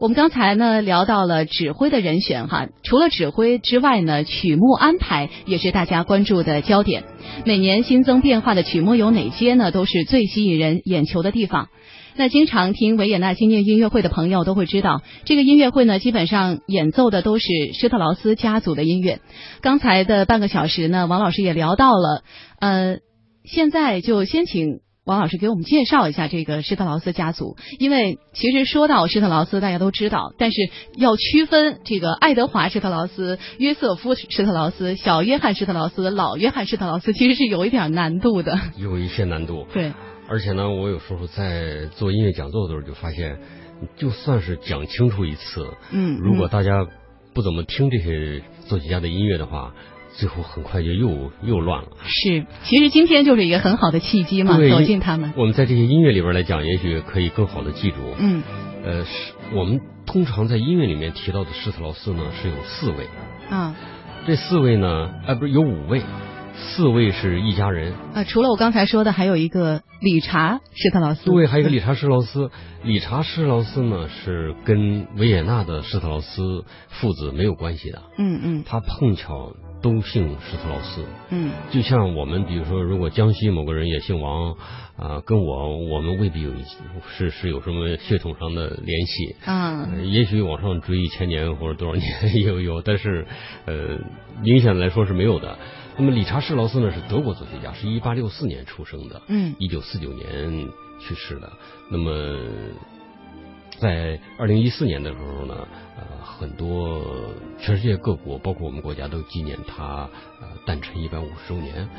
Speaker 1: 我们刚才呢聊到了指挥的人选哈，除了指挥之外呢，曲目安排也是大家关注的焦点。每年新增变化的曲目有哪些呢？都是最吸引人眼球的地方。那经常听维也纳新年音乐会的朋友都会知道，这个音乐会呢，基本上演奏的都是施特劳斯家族的音乐。刚才的半个小时呢，王老师也聊到了，呃，现在就先请。王老师给我们介绍一下这个施特劳斯家族，因为其实说到施特劳斯，大家都知道，但是要区分这个爱德华施特劳斯、约瑟夫施特劳斯、小约翰施特劳斯、老约翰施特劳斯，其实是有一点难度的。
Speaker 2: 有一些难度。
Speaker 1: 对。
Speaker 2: 而且呢，我有时候在做音乐讲座的时候就发现，就算是讲清楚一次，
Speaker 1: 嗯，
Speaker 2: 如果大家不怎么听这些作曲家的音乐的话。最后很快就又又乱了。
Speaker 1: 是，其实今天就是一个很好的契机嘛，走进他们。
Speaker 2: 我们在这些音乐里边来讲，也许可以更好的记住。
Speaker 1: 嗯。
Speaker 2: 呃，是我们通常在音乐里面提到的施特劳斯呢，是有四位。
Speaker 1: 啊。
Speaker 2: 这四位呢，呃，不是有五位，四位是一家人。
Speaker 1: 啊，除了我刚才说的，还有一个理查施特劳斯。
Speaker 2: 对，还有一个理查施特劳斯。理查施特劳斯呢，是跟维也纳的施特劳斯父子没有关系的。
Speaker 1: 嗯嗯。
Speaker 2: 他碰巧。都姓施特劳斯。
Speaker 1: 嗯，
Speaker 2: 就像我们比如说，如果江西某个人也姓王，啊、跟我我们未必有一是是有什么血统上的联系。
Speaker 1: 嗯，
Speaker 2: 呃也许往上追一千年或者多少年 有有，但是呃，明显来说是没有的。那么理查施劳斯呢是德国作曲家，是一八六四年出生的，
Speaker 1: 嗯
Speaker 2: 一九四九年去世的。那么在二零一四年的时候呢，呃，很多全世界各国，包括我们国家都纪念他呃诞辰一百五十周年。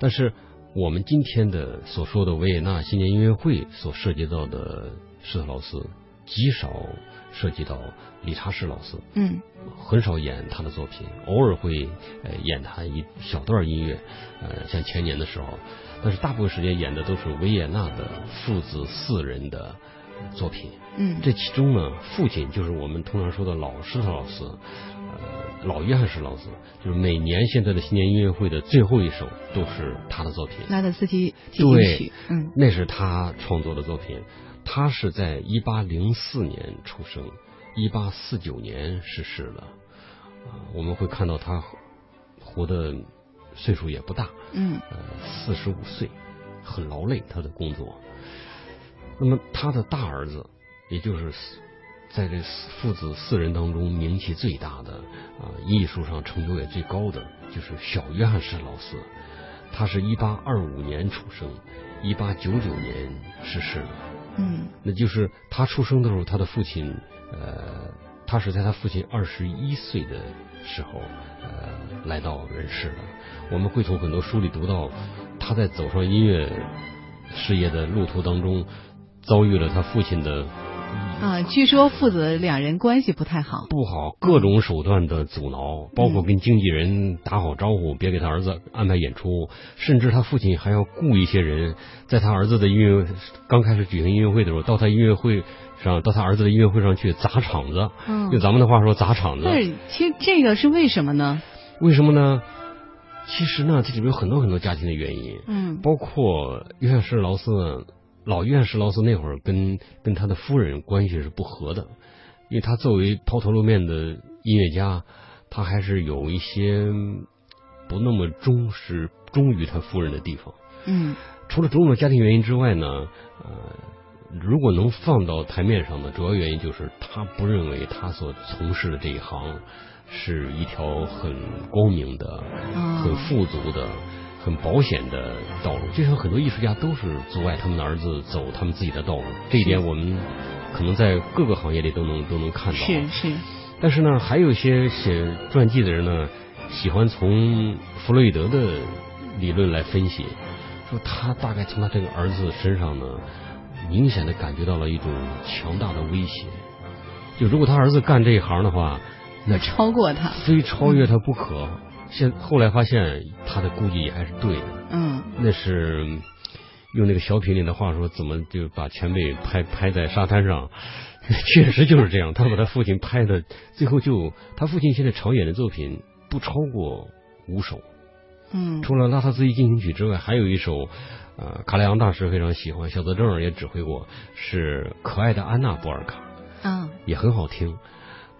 Speaker 2: 但是我们今天的所说的维也纳新年音乐会所涉及到的施特劳斯，极少涉及到理查施劳斯。
Speaker 1: 嗯
Speaker 2: 很少演他的作品，偶尔会呃演他一小段音乐，呃，像前年的时候，但是大部分时间演的都是维也纳的父子四人的作品。
Speaker 1: 嗯
Speaker 2: 这其中呢，父亲就是我们通常说的老施特劳斯，呃，老约翰施劳斯，就是每年现在的新年音乐会的最后一首都是他的作品。
Speaker 1: 拉德斯基进曲，，嗯
Speaker 2: 那是他创作的作品。他是在一八零四年出生，一八四九年逝世了。啊，我们会看到他活的岁数也不大，
Speaker 1: 嗯
Speaker 2: 呃，四十五岁，很劳累他的工作。那么他的大儿子，也就是在这四父子四人当中名气最大的啊，艺术上成就也最高的，就是小约翰施劳斯。他是一八二五年出生，一八九九年逝世的。
Speaker 1: 嗯
Speaker 2: 那就是他出生的时候，他的父亲，呃，他是在他父亲二十一岁的时候，呃，来到人世的。我们会从很多书里读到，他在走上音乐事业的路途当中，遭遇了他父亲的
Speaker 1: 啊，据说父子两人关系不太好。
Speaker 2: 不好，各种手段的阻挠，包括跟经纪人打好招呼，别给他儿子安排演出，甚至他父亲还要雇一些人，在他儿子的音乐刚开始举行音乐会的时候，到他音乐会上，到他儿子的音乐会上去砸场子，
Speaker 1: 嗯
Speaker 2: 用咱们的话说砸场子。
Speaker 1: 但是其实这个是为什么呢？
Speaker 2: 为什么呢？其实呢，这里面有很多很多家庭的原因，
Speaker 1: 嗯
Speaker 2: 包括约翰施劳斯呢，老约翰施劳斯那会儿跟跟他的夫人关系是不和的，因为他作为抛头露面的音乐家，他还是有一些不那么忠实忠于他夫人的地方。
Speaker 1: 嗯。
Speaker 2: 除了种种家庭原因之外呢，呃，如果能放到台面上的主要原因就是他不认为他所从事的这一行是一条很光明的、
Speaker 1: 哦。
Speaker 2: 很富足的、很保险的道路。就像很多艺术家都是阻碍他们的儿子走他们自己的道路，这一点我们可能在各个行业里都能都能看到。
Speaker 1: 是是，
Speaker 2: 但是呢，还有一些写传记的人呢，喜欢从弗洛伊德的理论来分析，说他大概从他这个儿子身上呢，明显的感觉到了一种强大的威胁。就如果他儿子干这一行的话，那
Speaker 1: 超过他，
Speaker 2: 非超越他不可。现后来发现他的估计也还是对的，
Speaker 1: 嗯。
Speaker 2: 那是用那个小品里的话说，怎么就把前辈拍拍在沙滩上？确实就是这样，他把他父亲拍的，最后就他父亲现在常演的作品不超过五首，
Speaker 1: 嗯。
Speaker 2: 除了《拉萨斯基进行曲》之外，还有一首，呃，卡莱昂大师非常喜欢，小泽征尔也指挥过，是《可爱的安娜波尔卡》，
Speaker 1: 嗯。
Speaker 2: 也很好听，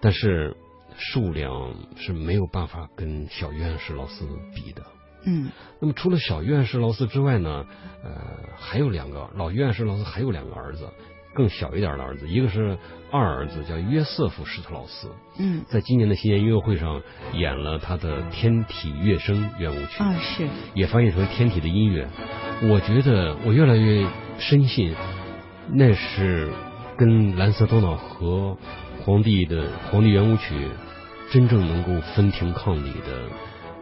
Speaker 2: 但是数量是没有办法跟小约翰施劳斯比的。
Speaker 1: 嗯
Speaker 2: 那么除了小约翰施劳斯之外呢，呃，还有两个老约翰施劳斯还有两个儿子，更小一点的儿子，一个是二儿子叫约瑟夫施特劳斯，
Speaker 1: 嗯
Speaker 2: 在今年的新年音乐会上演了他的《天体乐声圆舞曲》，
Speaker 1: 啊是，
Speaker 2: 也翻译成天体的音乐。我觉得我越来越深信，那是跟蓝色多瑙河皇帝的皇帝圆舞曲真正能够分庭抗礼的，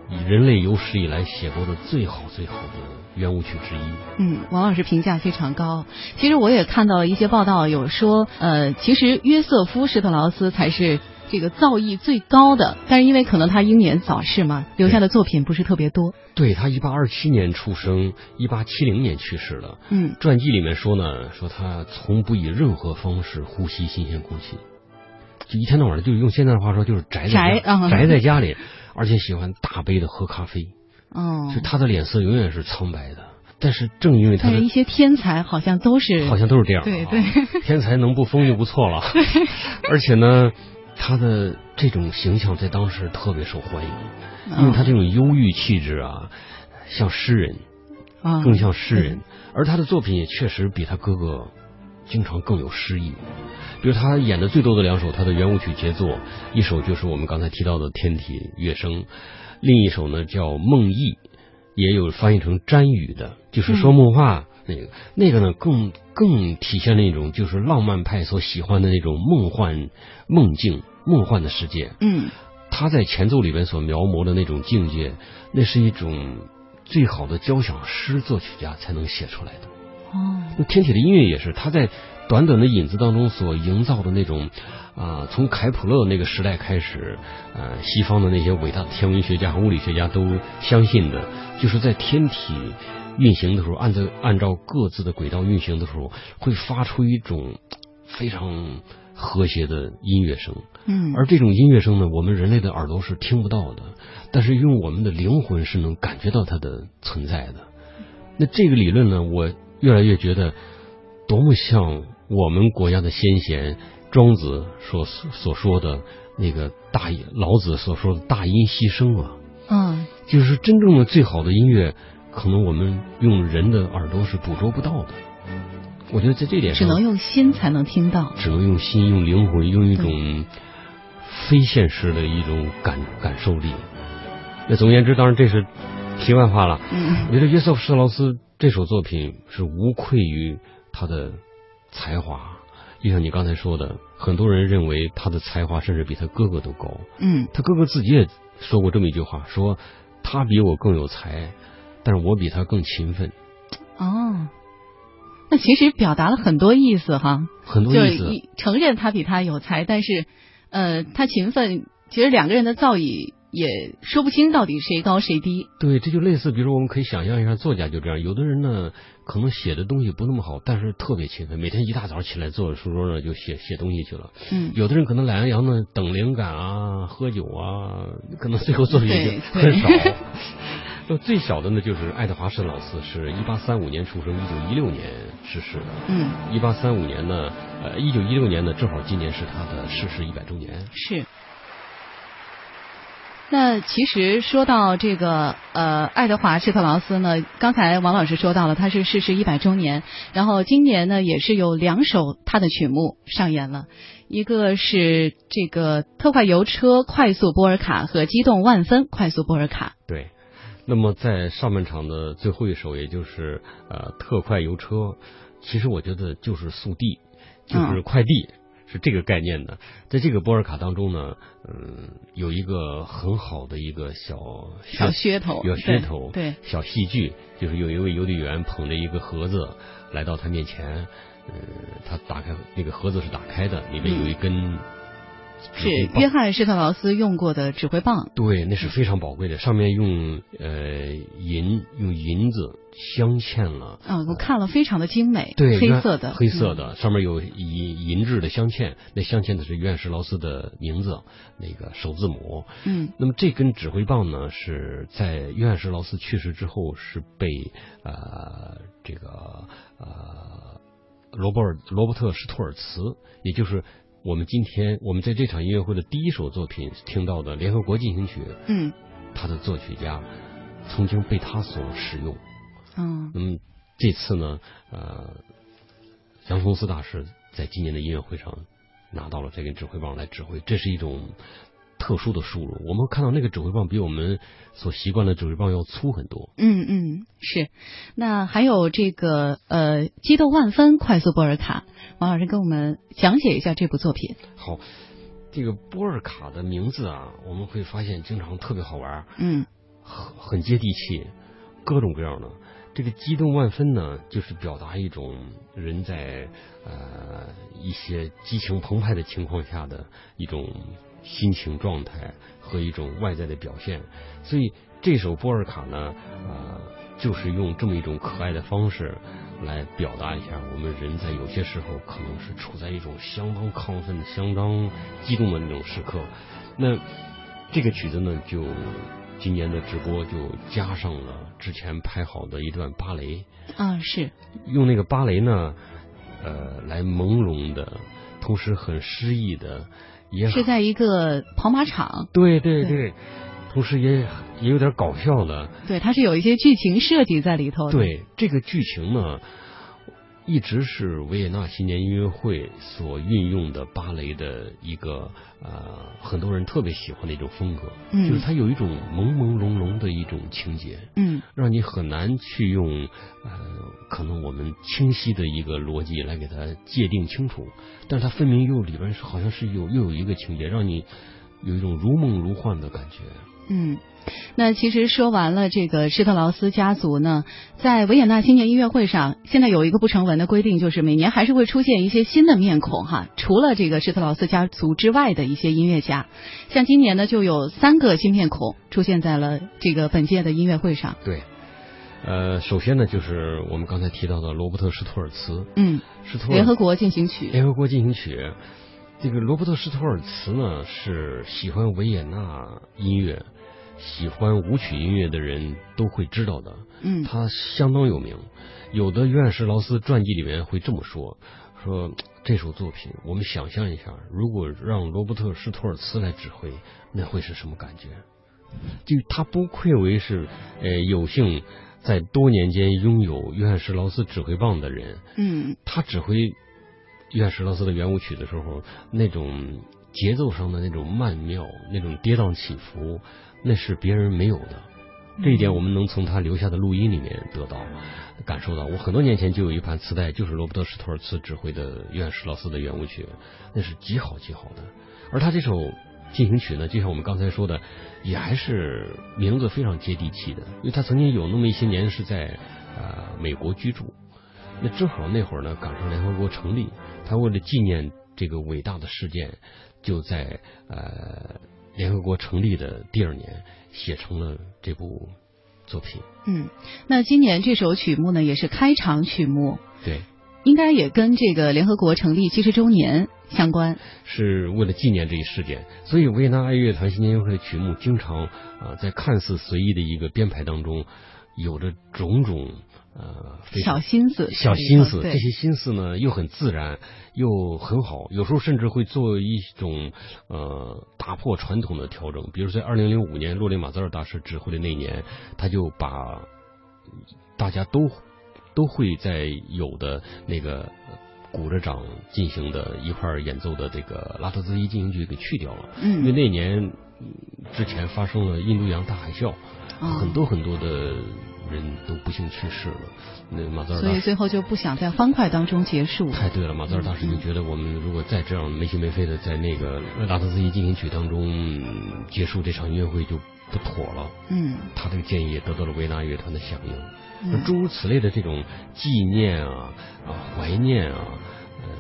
Speaker 2: 以人类有史以来写过的最好最好的圆舞曲之一。
Speaker 1: 嗯，王老师评价非常高。其实我也看到了一些报道，有说，呃，其实约瑟夫施特劳斯才是这个造诣最高的，但是因为可能他英年早逝嘛，留下的作品不是特别多。
Speaker 2: 对他一八二七年出生，一八七零年去世了。
Speaker 1: 嗯
Speaker 2: 传记里面说呢，说他从不以任何方式呼吸新鲜空气，就一天到晚的，就用现在的话说，就是宅
Speaker 1: 宅啊
Speaker 2: 宅在家里，而且喜欢大杯的喝咖啡，
Speaker 1: 哦。
Speaker 2: 所以，他的脸色永远是苍白的。但是正因为他的
Speaker 1: 一些天才好像都是
Speaker 2: 好像都是这样，
Speaker 1: 对对，
Speaker 2: 天才能不疯就不错了。而且呢，他的这种形象在当时特别受欢迎，因为他这种忧郁气质啊，像诗人，
Speaker 1: 啊，
Speaker 2: 更像诗人，而他的作品也确实比他哥哥经常更有诗意。比如他演的最多的两首他的圆舞曲杰作，一首就是我们刚才提到的《天体乐声》，另一首呢叫《梦忆》，也有翻译成詹语的，就是说梦话。那个那个呢，更更体现了一种就是浪漫派所喜欢的那种梦幻梦境、梦幻的世界。
Speaker 1: 嗯，
Speaker 2: 他在前奏里边所描摹的那种境界，那是一种最好的交响诗作曲家才能写出来的。
Speaker 1: 哦，
Speaker 2: 那天体的音乐也是他在短短的影子当中所营造的那种啊，从凯普勒那个时代开始，呃，西方的那些伟大的天文学家和物理学家都相信的，就是在天体。运行的时候，按照按照各自的轨道运行的时候，会发出一种非常和谐的音乐声。
Speaker 1: 嗯，
Speaker 2: 而这种音乐声呢，我们人类的耳朵是听不到的，但是用我们的灵魂是能感觉到它的存在的。那这个理论呢，我越来越觉得多么像我们国家的先贤庄子所所说的那个大老子所说的大音希声啊。
Speaker 1: 嗯，
Speaker 2: 就是真正的最好的音乐。可能我们用人的耳朵是捕捉不到的，我觉得在这点
Speaker 1: 上，只能用心才能听到，
Speaker 2: 只能用心、用灵魂、用一种非现实的一种感感受力。那总而言之，当然这是题外话了。
Speaker 1: 嗯，
Speaker 2: 我觉得约瑟夫·施特劳斯这首作品是无愧于他的才华，就像你刚才说的，很多人认为他的才华甚至比他哥哥都高。
Speaker 1: 嗯，
Speaker 2: 他哥哥自己也说过这么一句话，说他比我更有才。但是我比他更勤奋。
Speaker 1: 哦，那其实表达了很多意思哈，
Speaker 2: 很多意思。
Speaker 1: 承认他比他有才，但是呃，他勤奋，其实两个人的造诣也说不清到底谁高谁低。
Speaker 2: 对，这就类似，比如说我们可以想象一下，作家就这样，有的人呢可能写的东西不那么好，但是特别勤奋，每天一大早起来坐在书桌上就写写东西去了。
Speaker 1: 嗯。
Speaker 2: 有的人可能懒洋洋的等灵感啊，喝酒啊，可能最后作品就 很少。最小的呢，就是爱德华·施老斯，是一八三五年出生，一九一六年逝世的。
Speaker 1: 嗯，
Speaker 2: 一八三五年呢，呃，一九一六年呢，正好今年是他的逝世一百周年。
Speaker 1: 是。那其实说到这个呃，爱德华·施特劳斯呢，刚才王老师说到了，他是逝世一百周年，然后今年呢，也是有两首他的曲目上演了，一个是这个特快油车快速波尔卡和激动万分快速波尔卡。
Speaker 2: 对。那么在上半场的最后一首，也就是呃特快油车，其实我觉得就是速递，就是快递，是这个概念的。在这个波尔卡当中呢，嗯，有一个很好的一个小
Speaker 1: 小噱头，
Speaker 2: 有噱头，
Speaker 1: 对，
Speaker 2: 小戏剧，就是有一位邮递员捧着一个盒子来到他面前，嗯，他打开那个盒子是打开的，里面有一根。
Speaker 1: 是约翰施特劳斯用过的指挥棒，
Speaker 2: 对，那是非常宝贵的，上面用呃银用银子镶嵌了。
Speaker 1: 嗯，我看了，非常的精美，
Speaker 2: 对，
Speaker 1: 黑色的，
Speaker 2: 黑色的，上面有银银质的镶嵌，那镶嵌的是约翰施劳斯的名字，那个首字母。
Speaker 1: 嗯，
Speaker 2: 那么这根指挥棒呢，是在约翰施劳斯去世之后，是被呃这个呃罗伯尔罗伯特施托尔茨，也就是。我们今天我们在这场音乐会的第一首作品听到的《联合国进行曲》，
Speaker 1: 嗯，
Speaker 2: 他的作曲家曾经被他所使用，
Speaker 1: 嗯，
Speaker 2: 那么这次呢，呃，杨松斯大师在今年的音乐会上拿到了这根指挥棒来指挥，这是一种。特殊的输入，我们看到那个指挥棒比我们所习惯的指挥棒要粗很多。
Speaker 1: 嗯嗯，是。那还有这个呃，激动万分快速波尔卡，王老师跟我们讲解一下这部作品。
Speaker 2: 好，这个波尔卡的名字啊，我们会发现经常特别好玩。
Speaker 1: 嗯，
Speaker 2: 很很接地气，各种各样的。这个激动万分呢，就是表达一种人在呃一些激情澎湃的情况下的一种。心情状态和一种外在的表现，所以这首波尔卡呢，呃，就是用这么一种可爱的方式来表达一下我们人在有些时候可能是处在一种相当亢奋、相当激动的那种时刻。那这个曲子呢，就今年的直播就加上了之前拍好的一段芭蕾。
Speaker 1: 啊，是
Speaker 2: 用那个芭蕾呢，呃来朦胧的，同时很诗意的，也
Speaker 1: 是在一个跑马场。
Speaker 2: 对对对，同时也也有点搞笑的。
Speaker 1: 对，它是有一些剧情设计在里头的。
Speaker 2: 对，这个剧情呢。一直是维也纳新年音乐会所运用的芭蕾的一个呃，很多人特别喜欢的一种风格，
Speaker 1: 嗯，
Speaker 2: 就是它有一种朦朦胧胧的一种情节，
Speaker 1: 嗯，
Speaker 2: 让你很难去用呃，可能我们清晰的一个逻辑来给它界定清楚，但是它分明又里边是好像是有又有一个情节，让你有一种如梦如幻的感觉，
Speaker 1: 嗯。那其实说完了这个施特劳斯家族呢，在维也纳新年音乐会上，现在有一个不成文的规定，就是每年还是会出现一些新的面孔哈。除了这个施特劳斯家族之外的一些音乐家，像今年呢就有三个新面孔出现在了这个本届的音乐会上。
Speaker 2: 对，呃，首先呢就是我们刚才提到的罗伯特施托尔茨，
Speaker 1: 嗯，
Speaker 2: 施托
Speaker 1: 联合国进行曲，
Speaker 2: 联合国进行曲。这个罗伯特施托尔茨呢是喜欢维也纳音乐。喜欢舞曲音乐的人都会知道的，
Speaker 1: 嗯，
Speaker 2: 他相当有名。有的约翰施劳斯传记里面会这么说：说这首作品，我们想象一下，如果让罗伯特施托尔茨来指挥，那会是什么感觉？就他不愧为是呃有幸在多年间拥有约翰施劳斯指挥棒的人，
Speaker 1: 嗯，
Speaker 2: 他指挥约翰施劳斯的圆舞曲的时候，那种节奏上的那种曼妙，那种跌宕起伏。那是别人没有的，这一点我们能从他留下的录音里面得到感受到。我很多年前就有一盘磁带，就是罗伯特施托尔茨指挥的约翰施劳斯的圆舞曲，那是极好极好的。而他这首进行曲呢，就像我们刚才说的，也还是名字非常接地气的，因为他曾经有那么一些年是在呃美国居住，那正好那会儿呢赶上联合国成立，他为了纪念这个伟大的事件，就在呃。联合国成立的第二年，写成了这部作品。
Speaker 1: 嗯，那今年这首曲目呢，也是开场曲目。
Speaker 2: 对，
Speaker 1: 应该也跟这个联合国成立七十周年相关。
Speaker 2: 是为了纪念这一事件，所以维也纳爱乐团新年音乐会的曲目经常啊，在看似随意的一个编排当中，有着种种。呃，
Speaker 1: 小心思，
Speaker 2: 小心思，这些心思呢又很自然，又很好，有时候甚至会做一种呃打破传统的调整。比如在二零零五年，洛林马泽尔大师指挥的那年，他就把大家都都会在有的那个鼓着掌进行的一块演奏的这个拉特兹基进行曲给去掉了。
Speaker 1: 嗯，
Speaker 2: 因为那年之前发生了印度洋大海啸，很多很多的。人都不幸去世了，那马泽尔，
Speaker 1: 所以最后就不想在欢快当中结束。
Speaker 2: 太对了，马泽尔大师就觉得我们如果再这样没心没肺的在那个拉特斯基进行曲当中结束这场音乐会就不妥了。
Speaker 1: 嗯，
Speaker 2: 他这个建议也得到了维纳乐团的响应。诸如此类的这种纪念啊啊怀念啊。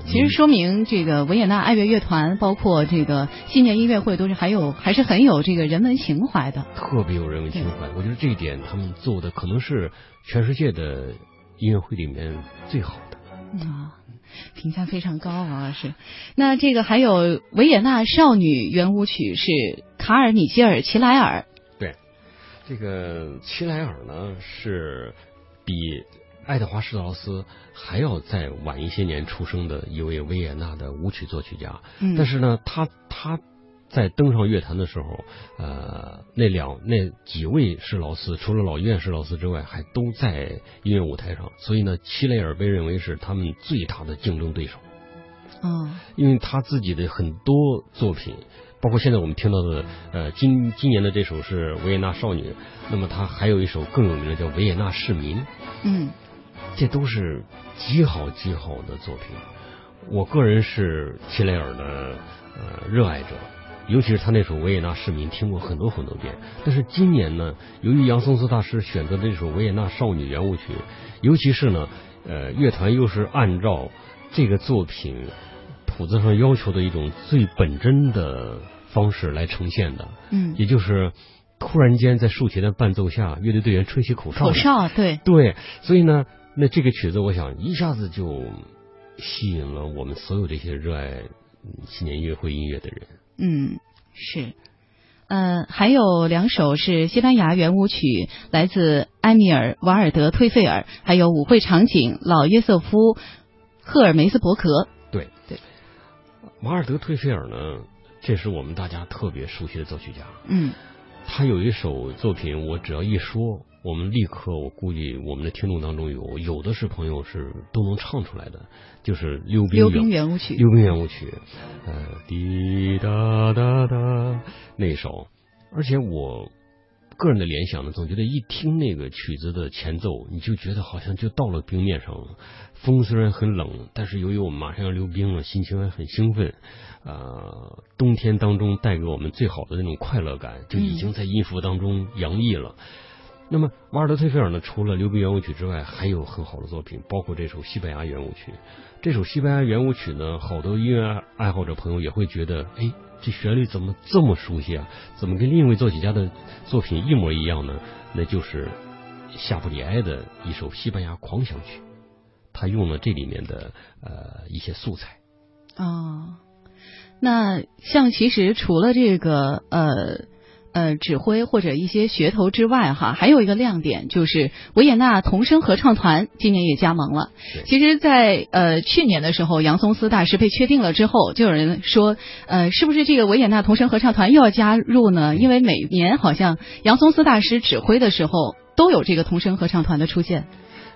Speaker 1: 其实说明这个维也纳爱乐乐团，包括这个新年音乐会，都是还有还是很有这个人文情怀的。
Speaker 2: 特别有人文情怀，我觉得这一点他们做的可能是全世界的音乐会里面最好的。
Speaker 1: 啊，评价非常高啊！是。那这个还有维也纳少女圆舞曲是卡尔米歇尔齐莱尔。
Speaker 2: 对，这个齐莱尔呢是比。爱德华施特劳斯还要再晚一些年出生的一位维也纳的舞曲作曲家，但是呢，他他在登上乐坛的时候，呃，那两那几位施劳斯，除了老院施劳斯之外，还都在音乐舞台上，所以呢，齐雷尔被认为是他们最大的竞争对手。
Speaker 1: 哦，
Speaker 2: 因为他自己的很多作品，包括现在我们听到的，呃，今今年的这首是维也纳少女，那么他还有一首更有名的叫维也纳市民。
Speaker 1: 嗯。
Speaker 2: 这都是极好极好的作品，我个人是齐雷尔的呃热爱者，尤其是他那首《维也纳市民》，听过很多很多遍。但是今年呢，由于杨松斯大师选择的这首《维也纳少女圆舞曲》，尤其是呢，呃，乐团又是按照这个作品谱子上要求的一种最本真的方式来呈现的，
Speaker 1: 嗯，
Speaker 2: 也就是突然间在竖琴的伴奏下，乐队队员吹起口哨，
Speaker 1: 口哨，对
Speaker 2: 对，所以呢。那这个曲子，我想一下子就吸引了我们所有这些热爱新年音乐会音乐的人。
Speaker 1: 嗯，是，呃，还有两首是西班牙圆舞曲，来自埃米尔·瓦尔德·推费尔，还有舞会场景老约瑟夫·赫尔梅斯伯格。
Speaker 2: 对
Speaker 1: 对，
Speaker 2: 瓦尔德·退费尔呢，这是我们大家特别熟悉的作曲家。
Speaker 1: 嗯，
Speaker 2: 他有一首作品，我只要一说，我们立刻，我估计我们的听众当中有有的是朋友是都能唱出来的，就是《溜冰
Speaker 1: 溜冰圆舞曲》。
Speaker 2: 溜冰圆舞曲，呃，滴答答答那首，而且我。个人的联想呢，总觉得一听那个曲子的前奏，你就觉得好像就到了冰面上了。风虽然很冷，但是由于我们马上要溜冰了，心情还很兴奋。呃，冬天当中带给我们最好的那种快乐感，就已经在音符当中洋溢了。那么瓦尔德·忒菲尔呢，除了溜冰圆舞曲之外，还有很好的作品，包括这首西班牙圆舞曲。这首西班牙圆舞曲呢，好多音乐爱好者朋友也会觉得，哎。这旋律怎么这么熟悉啊？怎么跟另一位作曲家的作品一模一样呢？那就是夏布里埃的一首西班牙狂想曲，他用了这里面的呃一些素材。
Speaker 1: 哦，那像其实除了这个呃。呃，指挥或者一些噱头之外，哈，还有一个亮点就是维也纳童声合唱团今年也加盟了。其实，在呃去年的时候，杨松斯大师被确定了之后，就有人说，呃，是不是这个维也纳童声合唱团又要加入呢？因为每年好像杨松斯大师指挥的时候都有这个童声合唱团的出现。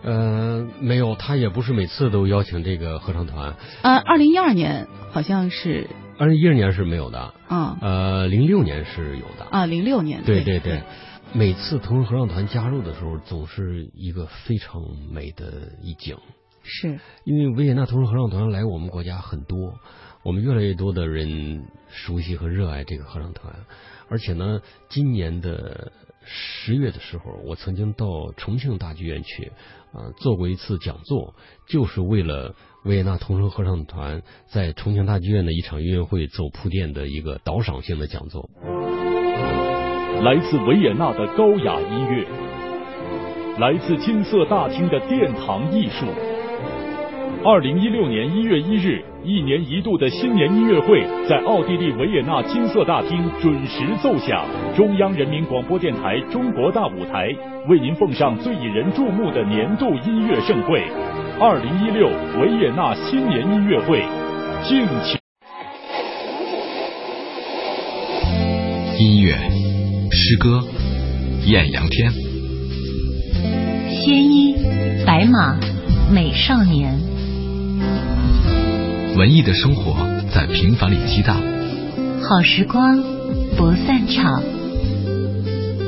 Speaker 2: 呃，没有，他也不是每次都邀请这个合唱团。
Speaker 1: 呃，二零一二年好像是。
Speaker 2: 二零一二年是没有的，
Speaker 1: 嗯，
Speaker 2: 呃，零六年是有的，
Speaker 1: 啊，零六年，
Speaker 2: 对对对，每次童声合唱团加入的时候，总是一个非常美的一景，
Speaker 1: 是。
Speaker 2: 因为维也纳童声合唱团来我们国家很多，我们越来越多的人熟悉和热爱这个合唱团，而且呢，今年的十月的时候，我曾经到重庆大剧院去，啊，做过一次讲座，就是为了。维也纳童声合唱团在重庆大剧院的一场音乐会做铺垫的一个导赏性的讲座。
Speaker 3: 来自维也纳的高雅音乐，来自金色大厅的殿堂艺术。二零一六年一月一日，一年一度的新年音乐会在奥地利维也纳金色大厅准时奏响。中央人民广播电台中国大舞台为您奉上最引人注目的年度音乐盛会。二零一六维也纳新年音乐会，敬请。
Speaker 9: 音乐、诗歌、艳阳天、
Speaker 16: 鲜衣、白马、美少年，
Speaker 9: 文艺的生活在平凡里激荡，
Speaker 16: 好时光不散场。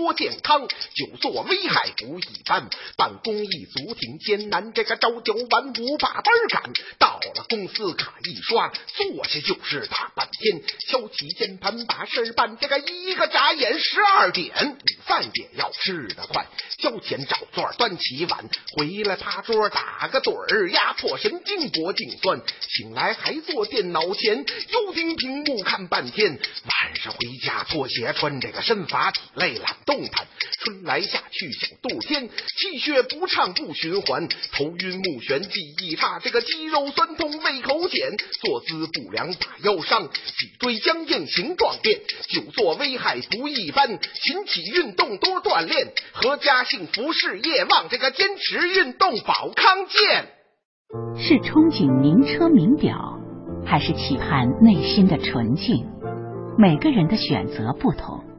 Speaker 17: 说健康，久坐危害不一般。办公一族挺艰难，这个朝九晚五把班赶，到了公司卡一刷，坐下就是大半天。敲起键盘把事办，这个一个眨眼十二点，午饭也要吃得快。交钱找座端起碗，回来趴桌打个盹儿，压迫神经脖颈酸。醒来还坐电脑前，又盯屏幕看半天。晚上回家脱鞋穿这个身法体。累懒动弹，春来夏去小肚天，气血不畅不循环，头晕目眩记忆差，这个肌肉酸痛胃口减，坐姿不良把腰伤，脊椎僵硬形状变，久坐危害不一般，勤起运动多锻炼，阖家幸福事业旺，这个坚持运动保康健。
Speaker 6: 是憧憬名车名表，还是期盼内心的纯净？每个人的选择不同。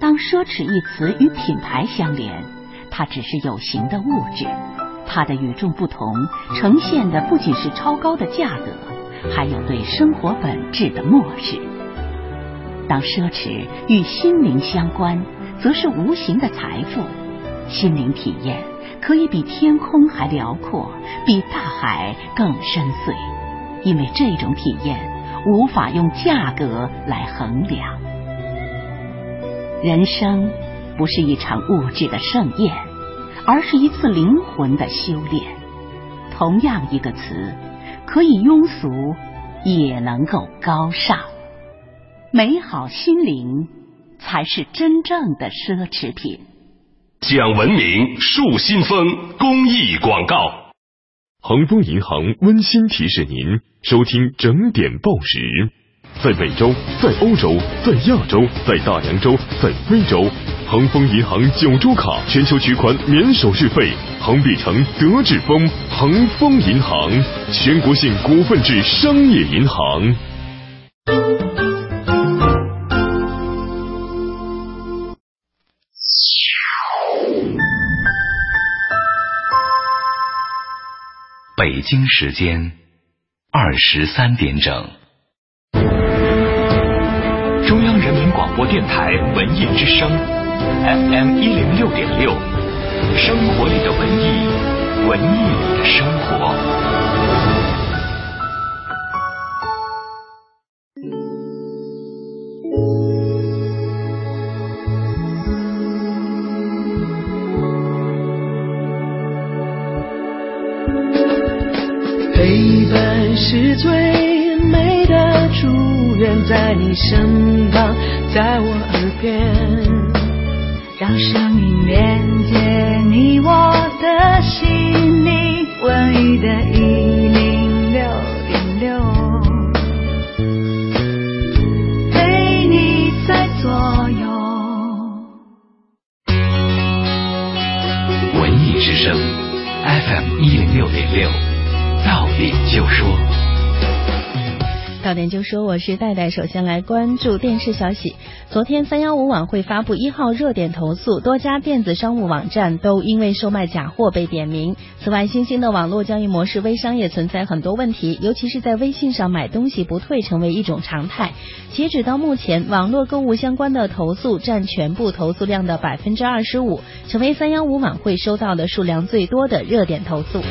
Speaker 6: 当奢侈一词与品牌相连，它只是有形的物质，它的与众不同呈现的不仅是超高的价格，还有对生活本质的漠视。当奢侈与心灵相关，则是无形的财富。心灵体验可以比天空还辽阔，比大海更深邃，因为这种体验无法用价格来衡量。人生不是一场物质的盛宴，而是一次灵魂的修炼。同样一个词，可以庸俗，也能够高尚。美好心灵才是真正的奢侈品。
Speaker 14: 讲文明树新风公益广告。恒丰银行温馨提示您收听整点报时。在美洲，在欧洲，在亚洲，在大洋洲，在非洲，恒丰银行九州卡全球取款免手续费，恒必成、德智丰，恒丰银行，全国性股份制商业银行。
Speaker 4: 北京时间二十三点整。广播电台文艺之声，FM 一零六点六，生活里的文艺，文艺里的生活。
Speaker 18: 陪伴是最美的祝愿，在你身旁，在我耳边，
Speaker 19: 让声音连接你我的心灵，文艺的一零六点六，陪你在左右。
Speaker 4: 文艺之声，FM 一零六点六，到点就说。
Speaker 10: 到点就说，我是戴戴。首先来关注电视消息。昨天三幺五晚会发布一号热点投诉，多家电子商务网站都因为售卖假货被点名。此外，新兴的网络交易模式微商也存在很多问题，尤其是在微信上买东西不退成为一种常态。截止到目前，网络购物相关的投诉占全部投诉量的百分之二十五，成为三幺五晚会收到的数量最多的热点投诉。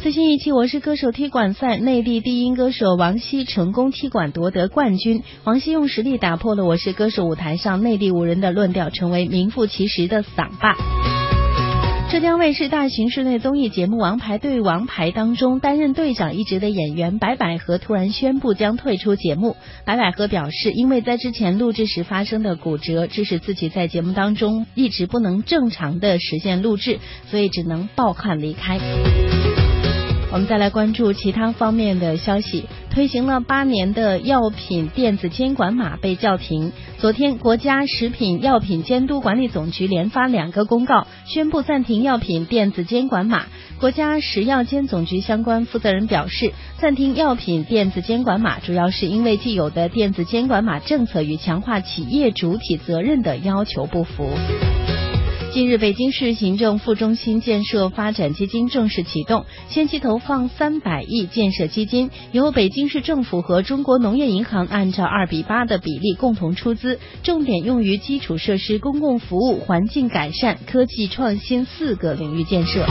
Speaker 10: 最新一期《我是歌手》踢馆赛，内地低音歌手王希成功踢馆夺得冠军。王希用实力打破了《我是歌手》舞台上内地五人的论调，成为名副其实的嗓霸。浙江卫视大型室内综艺节目《王牌对王牌》当中，担任队长一职的演员白百合突然宣布将退出节目。白百合表示，因为在之前录制时发生的骨折，致使自己在节目当中一直不能正常的实现录制，所以只能抱憾离开。我们再来关注其他方面的消息。推行了八年的药品电子监管码被叫停。昨天，国家食品药品监督管理总局连发两个公告，宣布暂停药品电子监管码。国家食药监总局相关负责人表示，暂停药品电子监管码主要是因为既有的电子监管码政策与强化企业主体责任的要求不符。近日，北京市行政副中心建设发展基金正式启动，先期投放三百亿建设基金，由北京市政府和中国农业银行按照二比八的比例共同出资，重点用于基础设施、公共服务、环境改善、科技创新四个领域建设。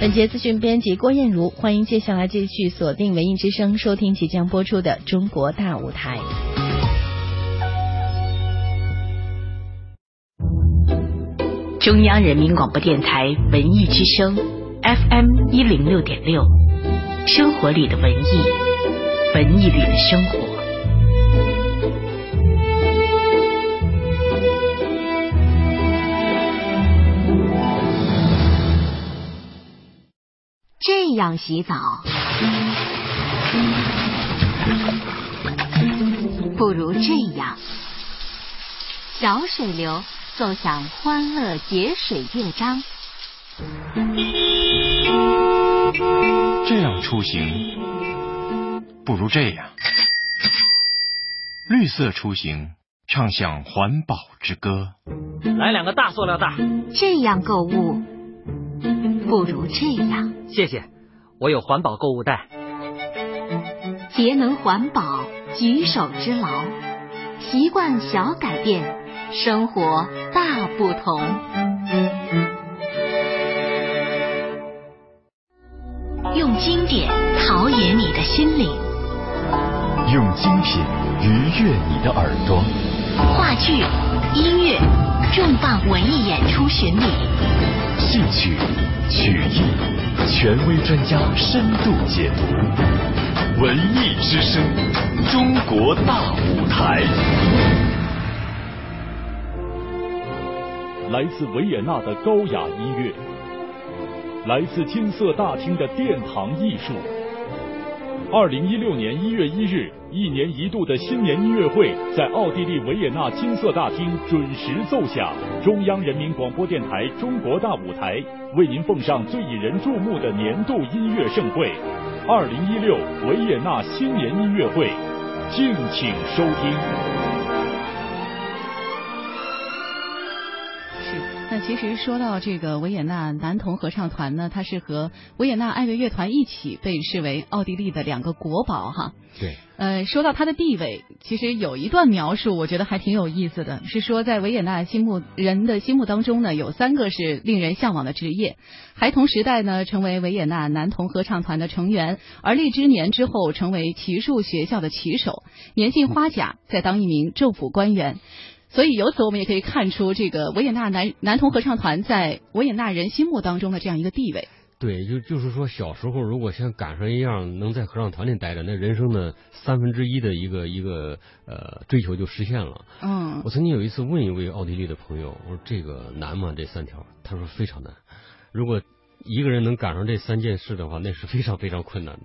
Speaker 10: 本节资讯编辑郭艳茹，欢迎接下来继续锁定文艺之声，收听即将播出的《中国大舞台》。
Speaker 5: 中央人民广播电台文艺之声，FM 一零六点六，生活里的文艺，文艺里的生活。
Speaker 11: 这样洗澡，不如这样，小水流。奏响欢乐节水乐章。
Speaker 20: 这样出行，不如这样。绿色出行，唱响环保之歌。
Speaker 21: 来两个大塑料袋。
Speaker 11: 这样购物，不如这样。
Speaker 21: 谢谢，我有环保购物袋。
Speaker 11: 节能环保，举手之劳，习惯小改变。生活大不同。用经典陶冶你的心灵，
Speaker 14: 用精品愉悦你的耳朵。
Speaker 11: 话剧、音乐、重磅文艺演出巡礼，
Speaker 14: 戏曲、曲艺，权威专家深度解读。文艺之声，中国大舞台。
Speaker 3: 来自维也纳的高雅音乐，来自金色大厅的殿堂艺术。二零一六年一月一日，一年一度的新年音乐会在奥地利维也纳金色大厅准时奏响。中央人民广播电台中国大舞台为您奉上最引人注目的年度音乐盛会——二零一六维也纳新年音乐会，敬请收听。
Speaker 1: 那其实说到这个维也纳男童合唱团呢，它是和维也纳爱乐乐团一起被视为奥地利的两个国宝哈。
Speaker 2: 对。
Speaker 1: 呃，说到它的地位，其实有一段描述，我觉得还挺有意思的，是说在维也纳心目人的心目当中呢，有三个是令人向往的职业：孩童时代呢，成为维也纳男童合唱团的成员；而立之年之后，成为骑术学校的骑手；年近花甲，再当一名政府官员。所以由此我们也可以看出，这个维也纳男男童合唱团在维也纳人心目当中的这样一个地位。
Speaker 2: 对，就就是说，小时候如果像赶上一样能在合唱团里待着，那人生的三分之一的一个一个呃追求就实现了。
Speaker 1: 嗯。
Speaker 2: 我曾经有一次问一位奥地利的朋友，我说这个难吗？这三条？他说非常难。如果一个人能赶上这三件事的话，那是非常非常困难的。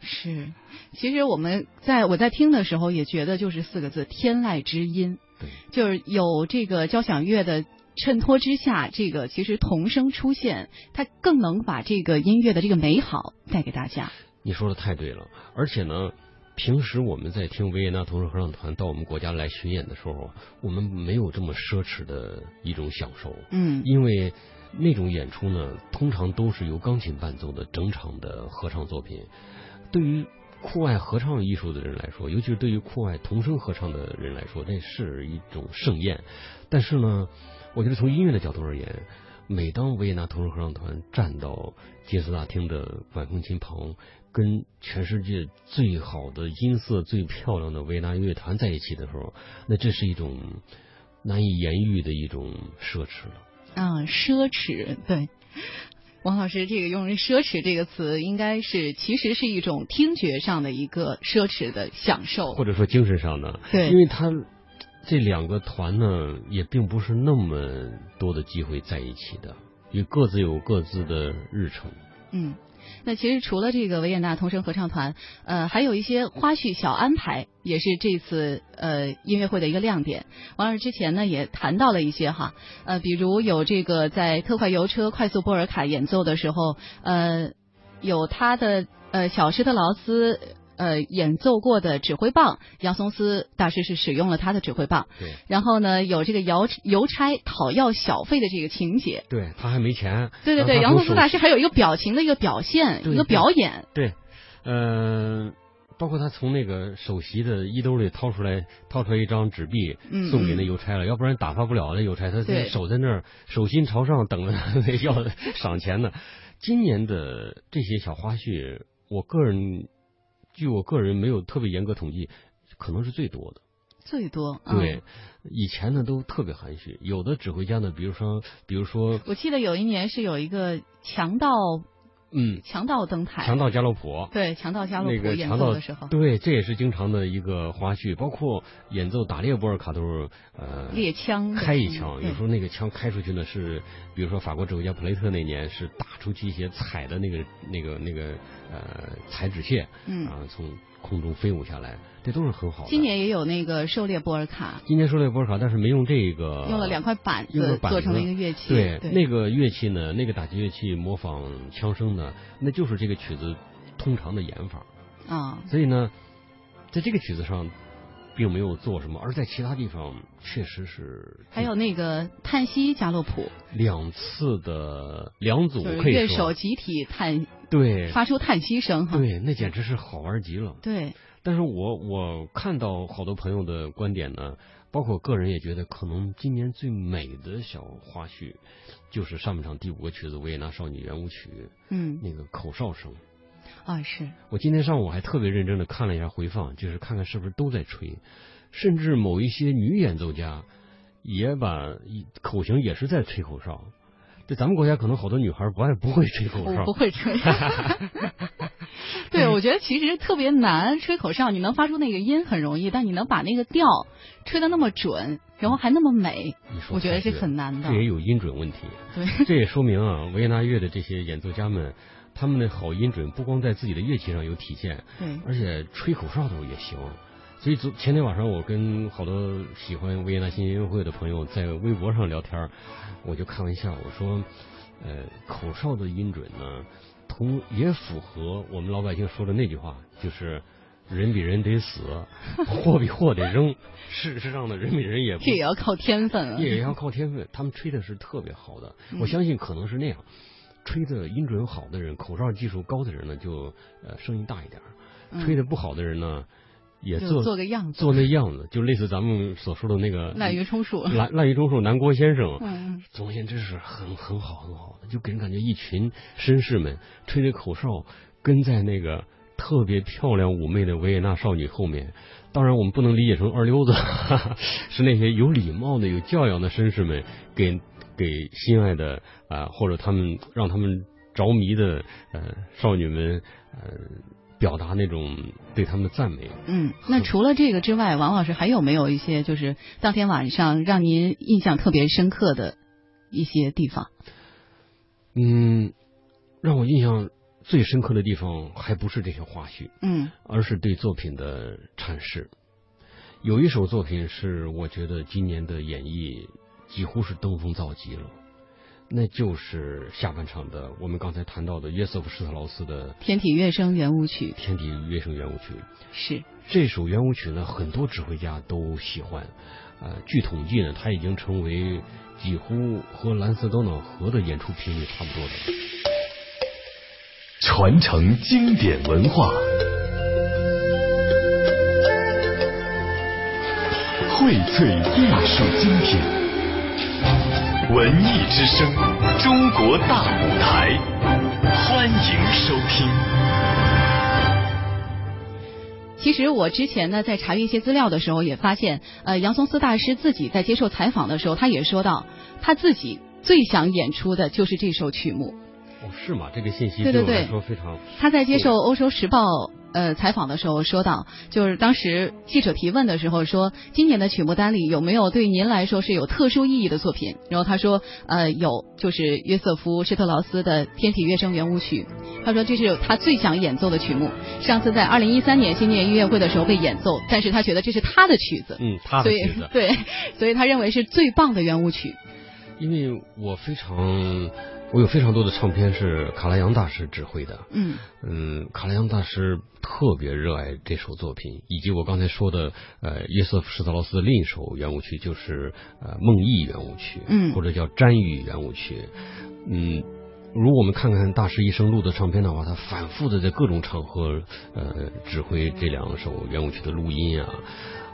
Speaker 1: 是，其实我们在我在听的时候也觉得就是四个字：天籁之音。
Speaker 2: 对，
Speaker 1: 就是有这个交响乐的衬托之下，这个其实童声出现，它更能把这个音乐的这个美好带给大家。
Speaker 2: 你说的太对了，而且呢，平时我们在听维也纳童声合唱团到我们国家来巡演的时候，我们没有这么奢侈的一种享受。
Speaker 1: 嗯，
Speaker 2: 因为那种演出呢，通常都是由钢琴伴奏的整场的合唱作品，对于。酷爱合唱艺术的人来说，尤其是对于酷爱童声合唱的人来说，那是一种盛宴。但是呢，我觉得从音乐的角度而言，每当维也纳童声合唱团站到金色大厅的管风琴旁，跟全世界最好的音色、最漂亮的维也纳乐团在一起的时候，那这是一种难以言喻的一种奢侈了。
Speaker 1: 啊，奢侈，对。王老师，这个用“奢侈”这个词，应该是其实是一种听觉上的一个奢侈的享受，
Speaker 2: 或者说精神上的。
Speaker 1: 对，
Speaker 2: 因为他这两个团呢，也并不是那么多的机会在一起的，也各自有各自的日程。
Speaker 1: 嗯。那其实除了这个维也纳童声合唱团，呃，还有一些花絮小安排，也是这次呃音乐会的一个亮点。王老师之前呢也谈到了一些哈，呃，比如有这个在特快油车快速波尔卡演奏的时候，呃，有他的呃小施特劳斯。呃，演奏过的指挥棒，杨松斯大师是使用了他的指挥棒。
Speaker 2: 对。
Speaker 1: 然后呢，有这个邮邮差讨要小费的这个情节。
Speaker 2: 对他还没钱。
Speaker 1: 对对对，杨松斯大师还有一个表情的一个表现，一个表演。
Speaker 2: 对，嗯，包括他从那个首席的衣兜里掏出来，掏出来一张纸币，送给那邮差了，要不然打发不了那邮差，他守在那儿，手心朝上等着 要赏钱呢。今年的这些小花絮，我个人。据我个人没有特别严格统计，可能是最多的。
Speaker 1: 最多。
Speaker 2: 对，以前呢都特别含蓄，有的指挥家呢，比如说，比如说，
Speaker 1: 我记得有一年是有一个强盗。
Speaker 2: 嗯，
Speaker 1: 强盗登台，
Speaker 2: 强盗加洛普，
Speaker 1: 对，强盗加洛
Speaker 2: 普
Speaker 1: 演奏的时候，
Speaker 2: 对，这也是经常的一个花絮，包括演奏打猎波尔卡都是呃
Speaker 1: 猎枪
Speaker 2: 开一枪，有时候那个枪开出去呢是，比如说法国指挥家普雷特那年是打出去一些彩的那个那个那个呃彩纸屑，
Speaker 1: 嗯，
Speaker 2: 啊从。空中飞舞下来，这都是很好的。
Speaker 1: 今年也有那个狩猎波尔卡，
Speaker 2: 今年狩猎波尔卡，但是没用这个，
Speaker 1: 用了两块板子做成了一个乐器。
Speaker 2: 对，那个乐器呢，那个打击乐器模仿枪声呢，那就是这个曲子通常的演法
Speaker 1: 啊。
Speaker 2: 所以呢，在这个曲子上。并没有做什么，而在其他地方确实是。
Speaker 1: 还有那个叹息加洛普，
Speaker 2: 两次的两组
Speaker 1: 乐手集体叹，
Speaker 2: 对，
Speaker 1: 发出叹息声哈，
Speaker 2: 对，那简直是好玩极了。
Speaker 1: 对，
Speaker 2: 但是我我看到好多朋友的观点呢，包括我个人也觉得，可能今年最美的小花絮，就是上半场第五个曲子《维也纳少女圆舞曲》，
Speaker 1: 嗯，
Speaker 2: 那个口哨声。
Speaker 1: 啊，是
Speaker 2: 我今天上午还特别认真的看了一下回放，就是看看是不是都在吹，甚至某一些女演奏家也把口型也是在吹口哨。这咱们国家可能好多女孩不爱不会吹口哨，
Speaker 1: 不会吹。对，我觉得其实特别难，吹口哨你能发出那个音很容易，但你能把那个调吹得那么准，然后还那么美，我觉得是很难的。
Speaker 2: 这也有音准问题。
Speaker 1: 对，
Speaker 2: 这也说明啊，维也纳乐的这些演奏家们，他们的好音准不光在自己的乐器上有体现，
Speaker 1: 对，
Speaker 2: 而且吹口哨的时候也行。所以昨前天晚上，我跟好多喜欢维也纳新年音乐会的朋友在微博上聊天，我就开玩笑我说，呃，口哨的音准呢，同也符合我们老百姓说的那句话，就是人比人得死，货比货得扔。事实上呢，人比人也
Speaker 1: 这也要靠天分，
Speaker 2: 也要靠天分。他们吹的是特别好的，我相信可能是那样，吹的音准好的人，口哨技术高的人呢，就呃声音大一点；吹的不好的人呢。也做
Speaker 1: 做个样子，
Speaker 2: 做那样子，就类似咱们所说的那个
Speaker 1: 滥竽充数，
Speaker 2: 滥滥竽充数，南郭先生，
Speaker 1: 嗯，
Speaker 2: 总而言之是很很好很好的，就给人感觉一群绅士们吹着口哨，跟在那个特别漂亮妩媚的维也纳少女后面。当然，我们不能理解成二流子，是那些有礼貌的、有教养的绅士们，给给心爱的啊，或者他们让他们着迷的呃少女们呃。表达那种对他们的赞美。
Speaker 1: 嗯，那除了这个之外，王老师还有没有一些就是当天晚上让您印象特别深刻的一些地方？
Speaker 2: 嗯，让我印象最深刻的地方还不是这些花絮，
Speaker 1: 嗯，
Speaker 2: 而是对作品的阐释。有一首作品是我觉得今年的演绎几乎是登峰造极了。那就是下半场的，我们刚才谈到的约瑟夫施特劳斯的《
Speaker 1: 天体乐声圆舞曲》。
Speaker 2: 天体乐声圆舞曲
Speaker 1: 是
Speaker 2: 这首圆舞曲呢，很多指挥家都喜欢。呃，据统计呢，它已经成为几乎和蓝色高瑙河的演出频率差不多的。
Speaker 14: 传承经典文化，荟萃艺术精品。文艺之声，中国大舞台，欢迎收听。
Speaker 1: 其实我之前呢，在查阅一些资料的时候，也发现，呃，杨松斯大师自己在接受采访的时候，他也说到，他自己最想演出的就是这首曲目。
Speaker 2: 哦，是吗？这个信息
Speaker 1: 对我来
Speaker 2: 说非常。
Speaker 1: 他在接受《欧洲时报》。呃，采访的时候说到，就是当时记者提问的时候说，今年的曲目单里有没有对您来说是有特殊意义的作品？然后他说，呃，有，就是约瑟夫施特劳斯的《天体乐声圆舞曲》，他说这是他最想演奏的曲目。上次在二零一三年新年音乐会的时候被演奏，但是他觉得这是他的曲子，
Speaker 2: 嗯，他的曲子，
Speaker 1: 对，所以他认为是最棒的圆舞曲。
Speaker 2: 因为我非常。我有非常多的唱片是卡拉扬大师指挥的，
Speaker 1: 嗯。
Speaker 2: 嗯，卡拉扬大师特别热爱这首作品，以及我刚才说的呃约瑟夫施特劳斯的另一首圆舞曲，就是呃梦忆圆舞曲，
Speaker 1: 嗯，
Speaker 2: 或者叫瞻语圆舞曲，嗯，如果我们看看大师一生录的唱片的话，他反复的在各种场合呃指挥这两首圆舞曲的录音啊。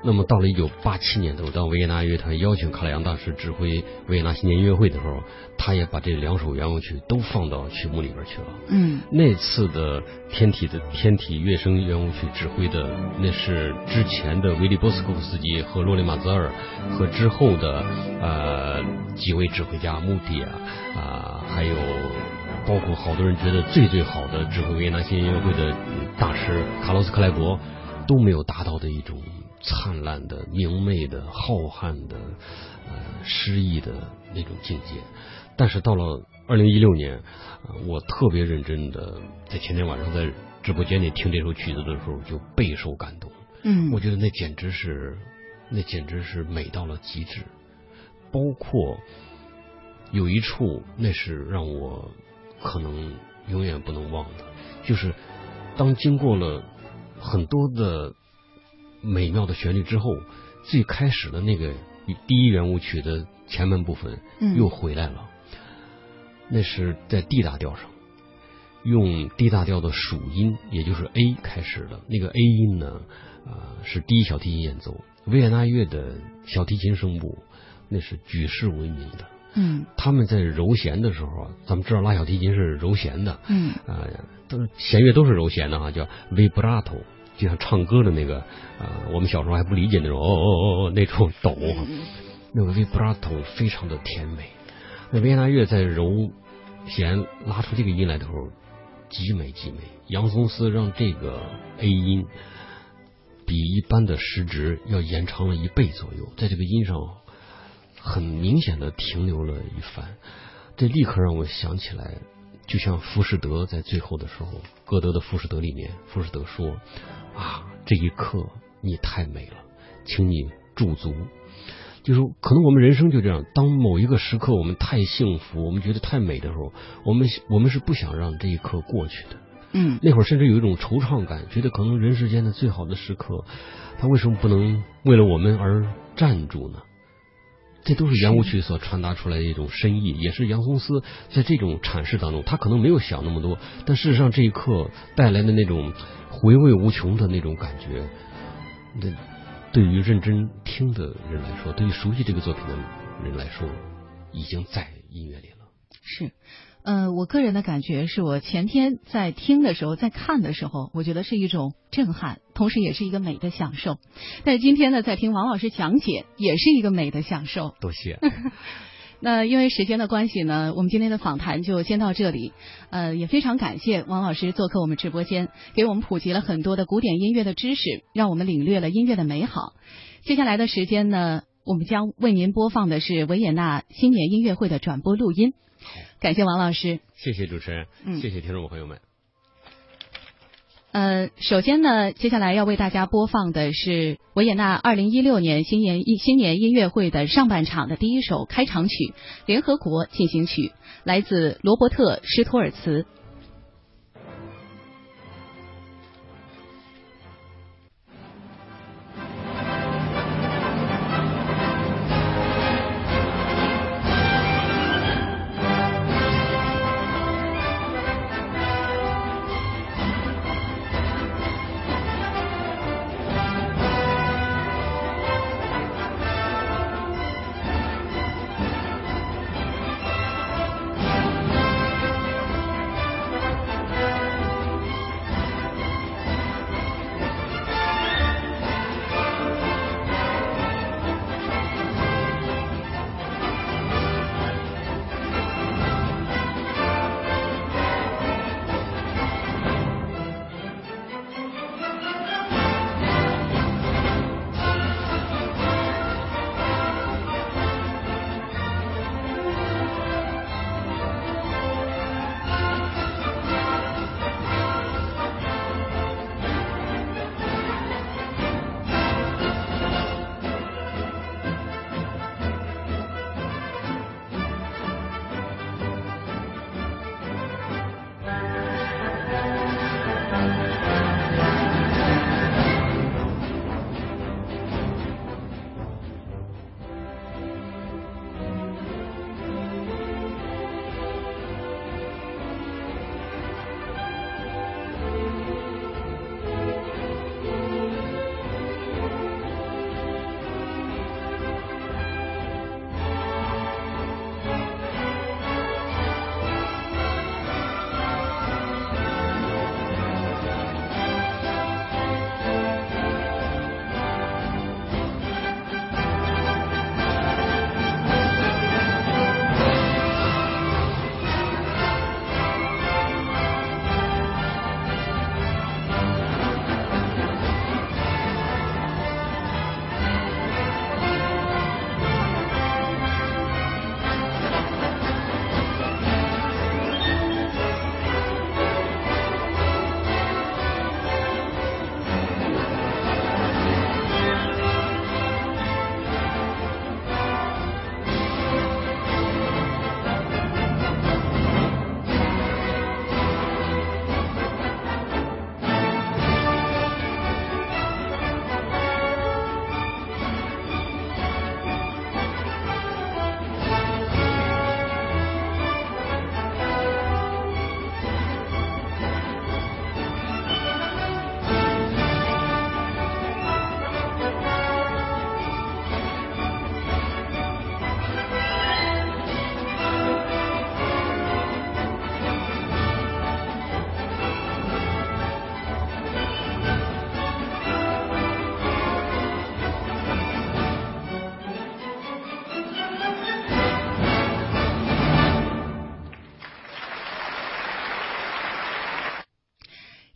Speaker 2: 那么到了一九八七年的时候，当维也纳乐团邀请卡拉扬大师指挥维也纳新年音乐会的时候，他也把这两首圆舞曲都放到曲目里边去了。
Speaker 1: 嗯，
Speaker 2: 那次的天体的天体乐声圆舞曲指挥的那是之前的维利波斯科夫斯基和洛里马泽尔和之后的呃几位指挥家穆迪啊啊，还有包括好多人觉得最最好的指挥维也纳新年音乐会的大师卡洛斯克莱伯都没有达到的一种。灿烂的、明媚的、浩瀚的、呃诗意的那种境界，但是到了二零一六年，我特别认真的在前天晚上在直播间里听这首曲子的时候，就备受感动。
Speaker 1: 嗯，
Speaker 2: 我觉得那简直是，那简直是美到了极致。包括有一处，那是让我可能永远不能忘的，就是当经过了很多的。美妙的旋律之后，最开始的那个第一圆舞曲的前半部分又回来了。那是在 D 大调上，用 D 大调的属音，也就是 A 开始的那个 A 音呢，啊，是第一小提琴演奏。维也纳乐的小提琴声部那是举世闻名的。
Speaker 1: 嗯，
Speaker 2: 他们在揉弦的时候啊，咱们知道拉小提琴是揉弦的。
Speaker 1: 嗯，
Speaker 2: 啊，都是弦乐都是揉弦的哈，叫 vibrato。就像唱歌的那个，呃，我们小时候还不理解那种哦哦哦哦那种抖，那个 vibrato 非常的甜美。那维也纳乐在揉弦拉出这个音来的时候，极美极美。杨松斯让这个 A 音比一般的时值要延长了一倍左右，在这个音上很明显的停留了一番，这立刻让我想起来，就像浮士德在最后的时候，歌德的《浮士德》里面，浮士德说：“啊，这一刻你太美了，请你驻足。”就是可能我们人生就这样，当某一个时刻我们太幸福，我们觉得太美的时候，我们我们是不想让这一刻过去的。
Speaker 1: 嗯，
Speaker 2: 那会儿甚至有一种惆怅感，觉得可能人世间的最好的时刻，他为什么不能为了我们而站住呢？这都是圆舞曲所传达出来的一种深意，也是杨松斯在这种阐释当中，他可能没有想那么多，但事实上这一刻带来的那种回味无穷的那种感觉，那。对于认真听的人来说，对于熟悉这个作品的人来说，已经在音乐里了。
Speaker 1: 是，呃，我个人的感觉是我前天在听的时候，在看的时候，我觉得是一种震撼，同时也是一个美的享受。但是今天呢，在听王老师讲解，也是一个美的享受。
Speaker 2: 多谢。
Speaker 1: 那因为时间的关系呢，我们今天的访谈就先到这里。呃，也非常感谢王老师做客我们直播间，给我们普及了很多的古典音乐的知识，让我们领略了音乐的美好。接下来的时间呢，我们将为您播放的是维也纳新年音乐会的转播录音。感谢王老师，
Speaker 2: 谢谢主持人，谢谢听众朋友们。
Speaker 1: 呃，首先呢，接下来要为大家播放的是维也纳二零一六年新年新年音乐会的上半场的第一首开场曲《联合国进行曲》，来自罗伯特施托尔茨。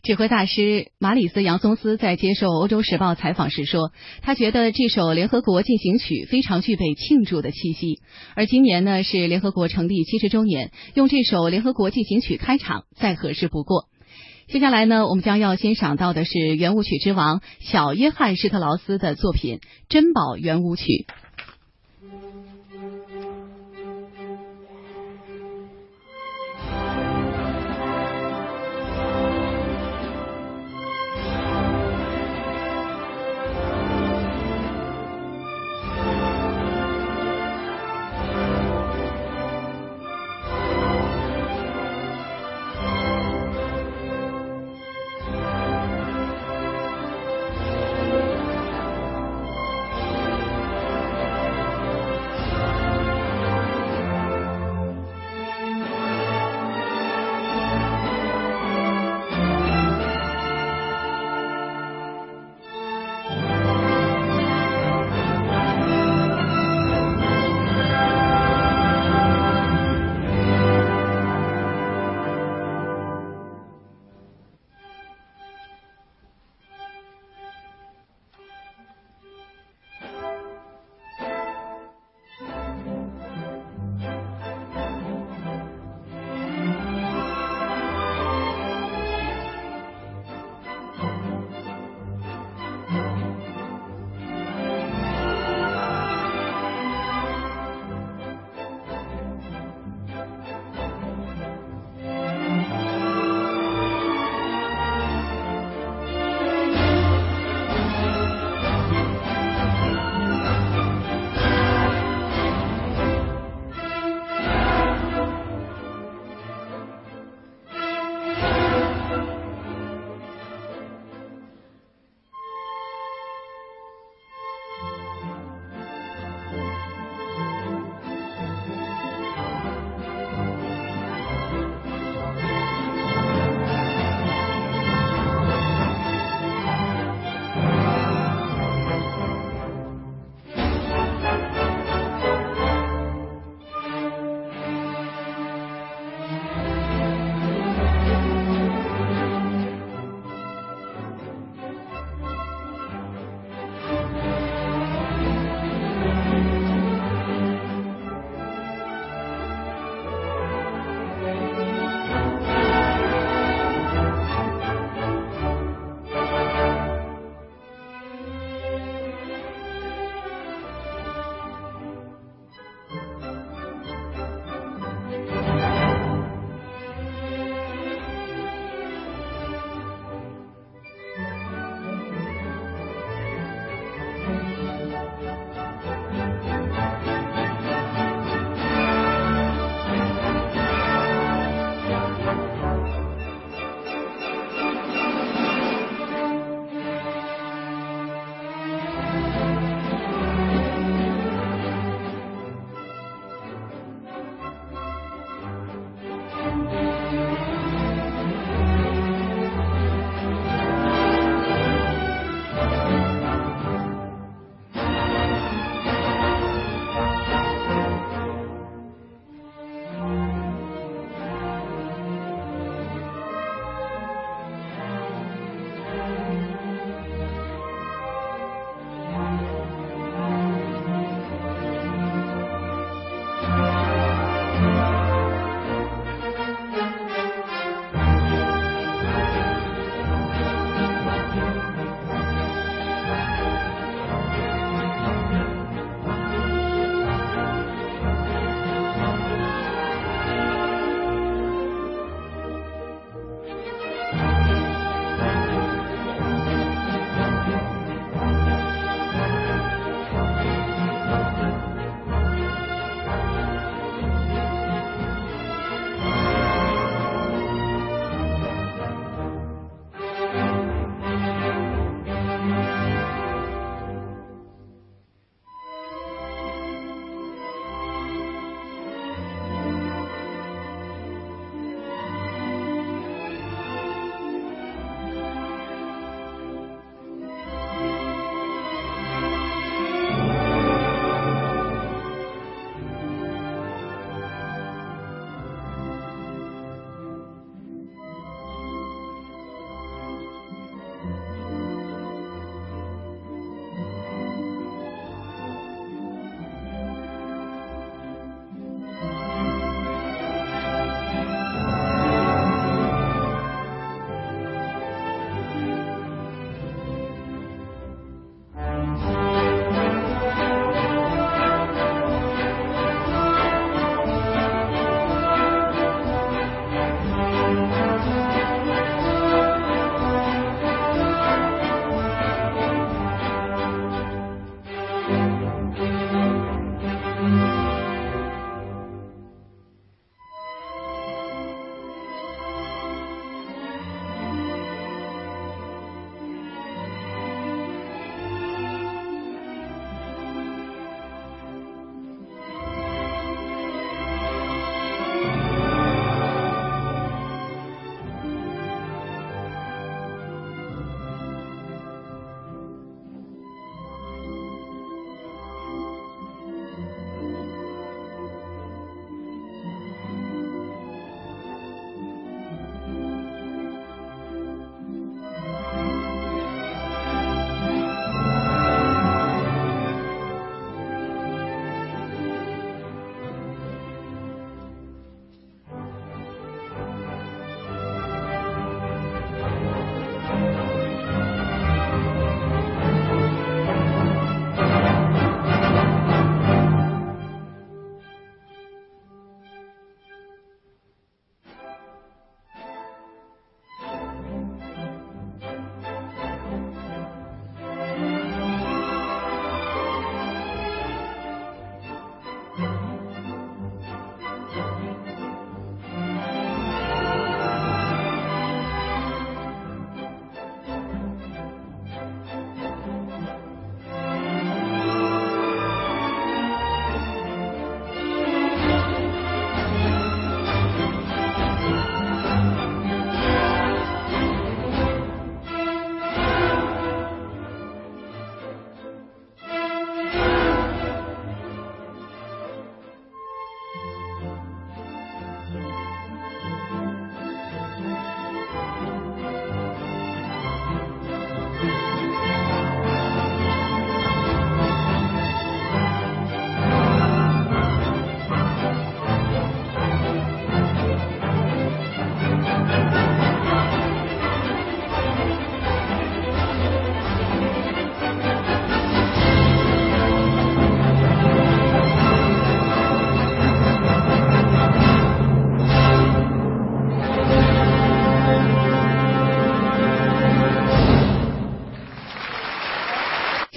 Speaker 1: 指挥大师马里斯·杨松斯在接受《欧洲时报》采访时说，他觉得这首联合国进行曲非常具备庆祝的气息。而今年呢是联合国成立七十周年，用这首联合国进行曲开场再合适不过。接下来呢，我们将要欣赏到的是圆舞曲之王小约翰施特劳斯的作品《珍宝圆舞曲》。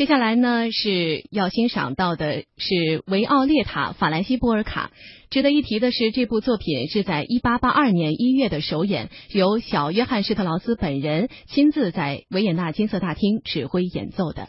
Speaker 1: 下来呢是要欣赏到的是维奥列塔·法兰西波尔卡。值得一提的是，这部作品是在一八八二年一月的首演，由小约翰施特劳斯本人亲自在维也纳金色大厅指挥演奏的。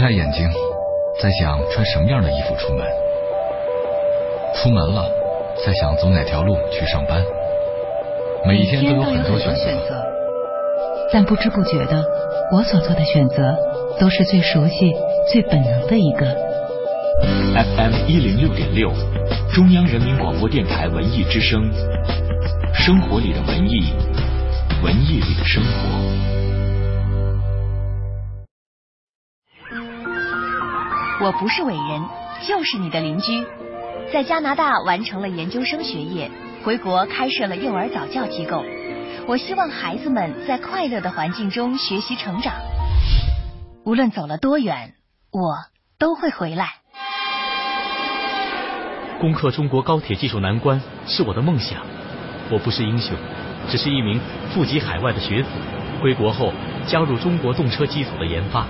Speaker 22: 开眼睛，在想穿什么样的衣服出门；出门了，在想走哪条路去上班。每一天都有很多选择，
Speaker 23: 但不知不觉的，我所做的选择都是最熟悉、最本能的一个。
Speaker 4: FM 一零六点六，中央人民广播电台文艺之声，生活里的文艺，文艺里的生活。
Speaker 6: 我不是伟人，就是你的邻居。在加拿大完成了研究生学业，回国开设了幼儿早教机构。我希望孩子们在快乐的环境中学习成长。无论走了多远，我都会回来。
Speaker 7: 攻克中国高铁技术难关是我的梦想。我不是英雄，只是一名富集海外的学子。回国后加入中国动车机组的研发。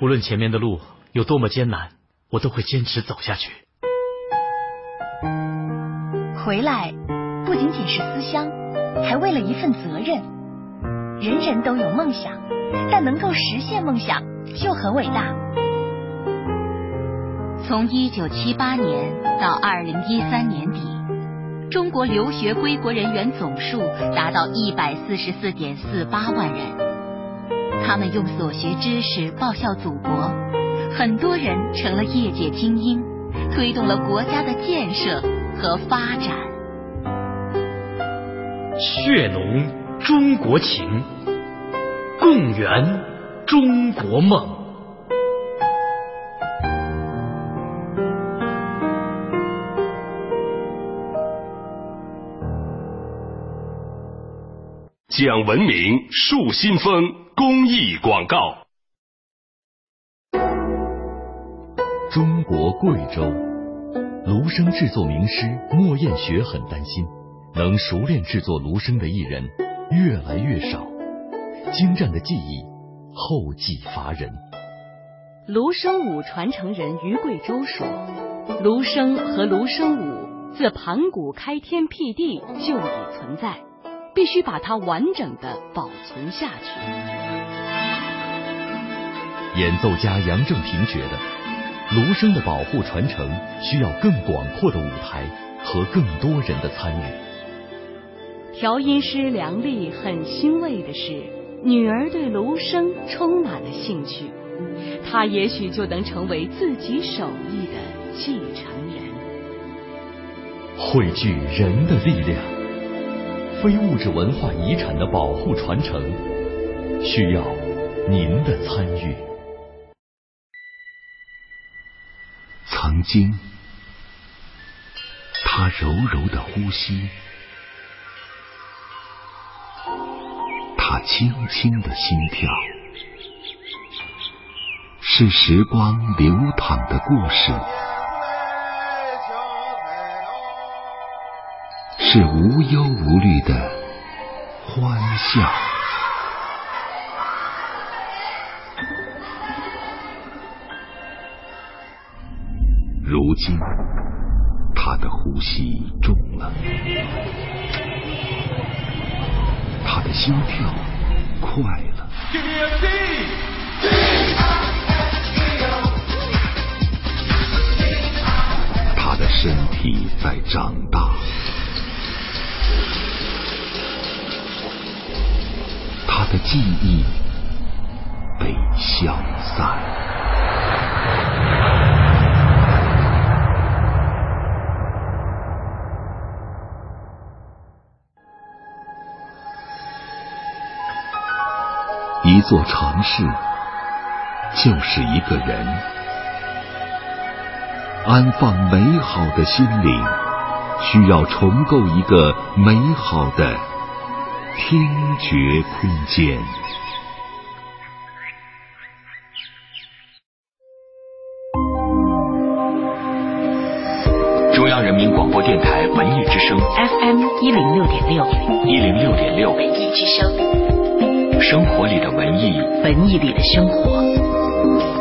Speaker 7: 无论前面的路。有多么艰难，我都会坚持走下去。
Speaker 6: 回来不仅仅是思乡，还为了一份责任。人人都有梦想，但能够实现梦想就很伟大。从一九七八年到二零一三年底，中国留学归国人员总数达到一百四十四点四八万人。他们用所学知识报效祖国。很多人成了业界精英，推动了国家的建设和发展。
Speaker 7: 血浓中国情，共圆中国梦。
Speaker 24: 讲文明树新风公益广告。
Speaker 14: 中国贵州芦笙制作名师莫艳雪很担心，能熟练制作芦笙的艺人越来越少，精湛的技艺后继乏人。
Speaker 13: 芦笙舞传承人于贵州说：“芦笙和芦笙舞自盘古开天辟地就已存在，必须把它完整的保存下去。”
Speaker 14: 演奏家杨正平觉得。芦笙的保护传承需要更广阔的舞台和更多人的参与。
Speaker 13: 调音师梁丽很欣慰的是，女儿对芦笙充满了兴趣，她也许就能成为自己手艺的继承人。
Speaker 14: 汇聚人的力量，非物质文化遗产的保护传承需要您的参与。
Speaker 9: 曾经，他柔柔的呼吸，他轻轻的心跳，是时光流淌的故事，是无忧无虑的欢笑。如今，他的呼吸重了，他的心跳快了，他的身体在长大，他的记忆被消散。一座城市就是一个人，安放美好的心灵，需要重构一个美好的听觉空间。
Speaker 4: 中央人民广播电台文艺之声
Speaker 5: FM 一零六点六，
Speaker 4: 一零六点六，
Speaker 5: 文艺之声，
Speaker 4: 生活里的文艺，
Speaker 5: 文艺里的生活。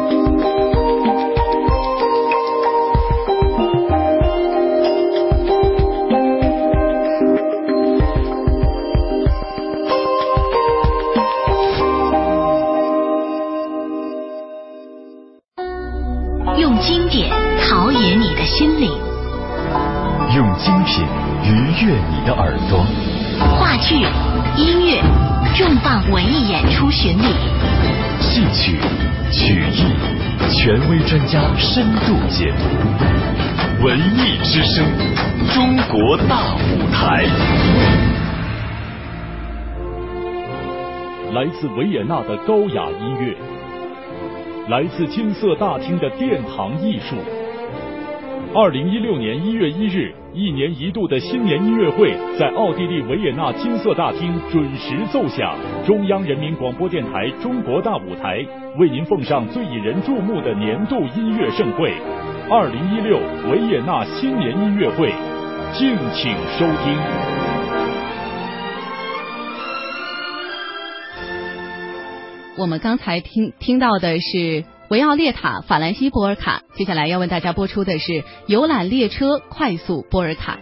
Speaker 20: 专家深度解读。文艺之声，中国大舞台。
Speaker 3: 来自维也纳的高雅音乐，来自金色大厅的殿堂艺术。二零一六年一月一日，一年一度的新年音乐会在奥地利维也纳金色大厅准时奏响。中央人民广播电台中国大舞台为您奉上最引人注目的年度音乐盛会——二零一六维也纳新年音乐会，敬请收听。
Speaker 1: 我们刚才听听到的是维奥列塔·法兰西·波尔卡，接下来要为大家播出的是游览列车快速波尔卡。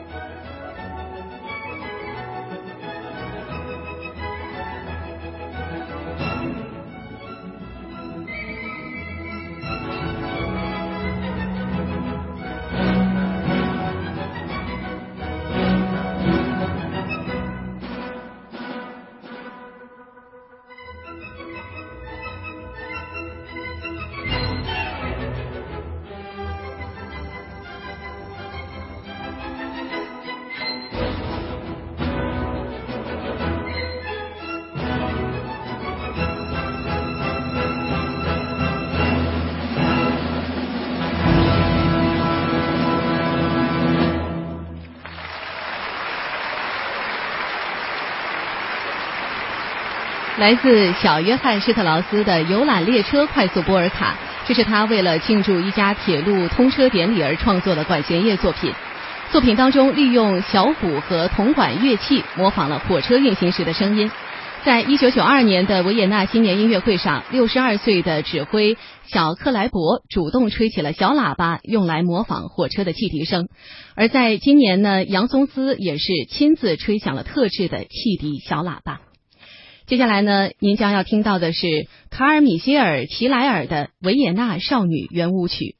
Speaker 1: え?来自小约翰施特劳斯的游览列车快速波尔卡，这是他为了庆祝一家铁路通车典礼而创作的管弦乐作品。作品当中利用小鼓和铜管乐器模仿了火车运行时的声音。在一九九二年的维也纳新年音乐会上，六十二岁的指挥小克莱伯主动吹起了小喇叭，用来模仿火车的汽笛声。而在今年呢，杨松斯也是亲自吹响了特制的汽笛小喇叭。接下来呢，您将要听到的是卡尔米歇尔·齐莱尔的《维也纳少女圆舞曲》。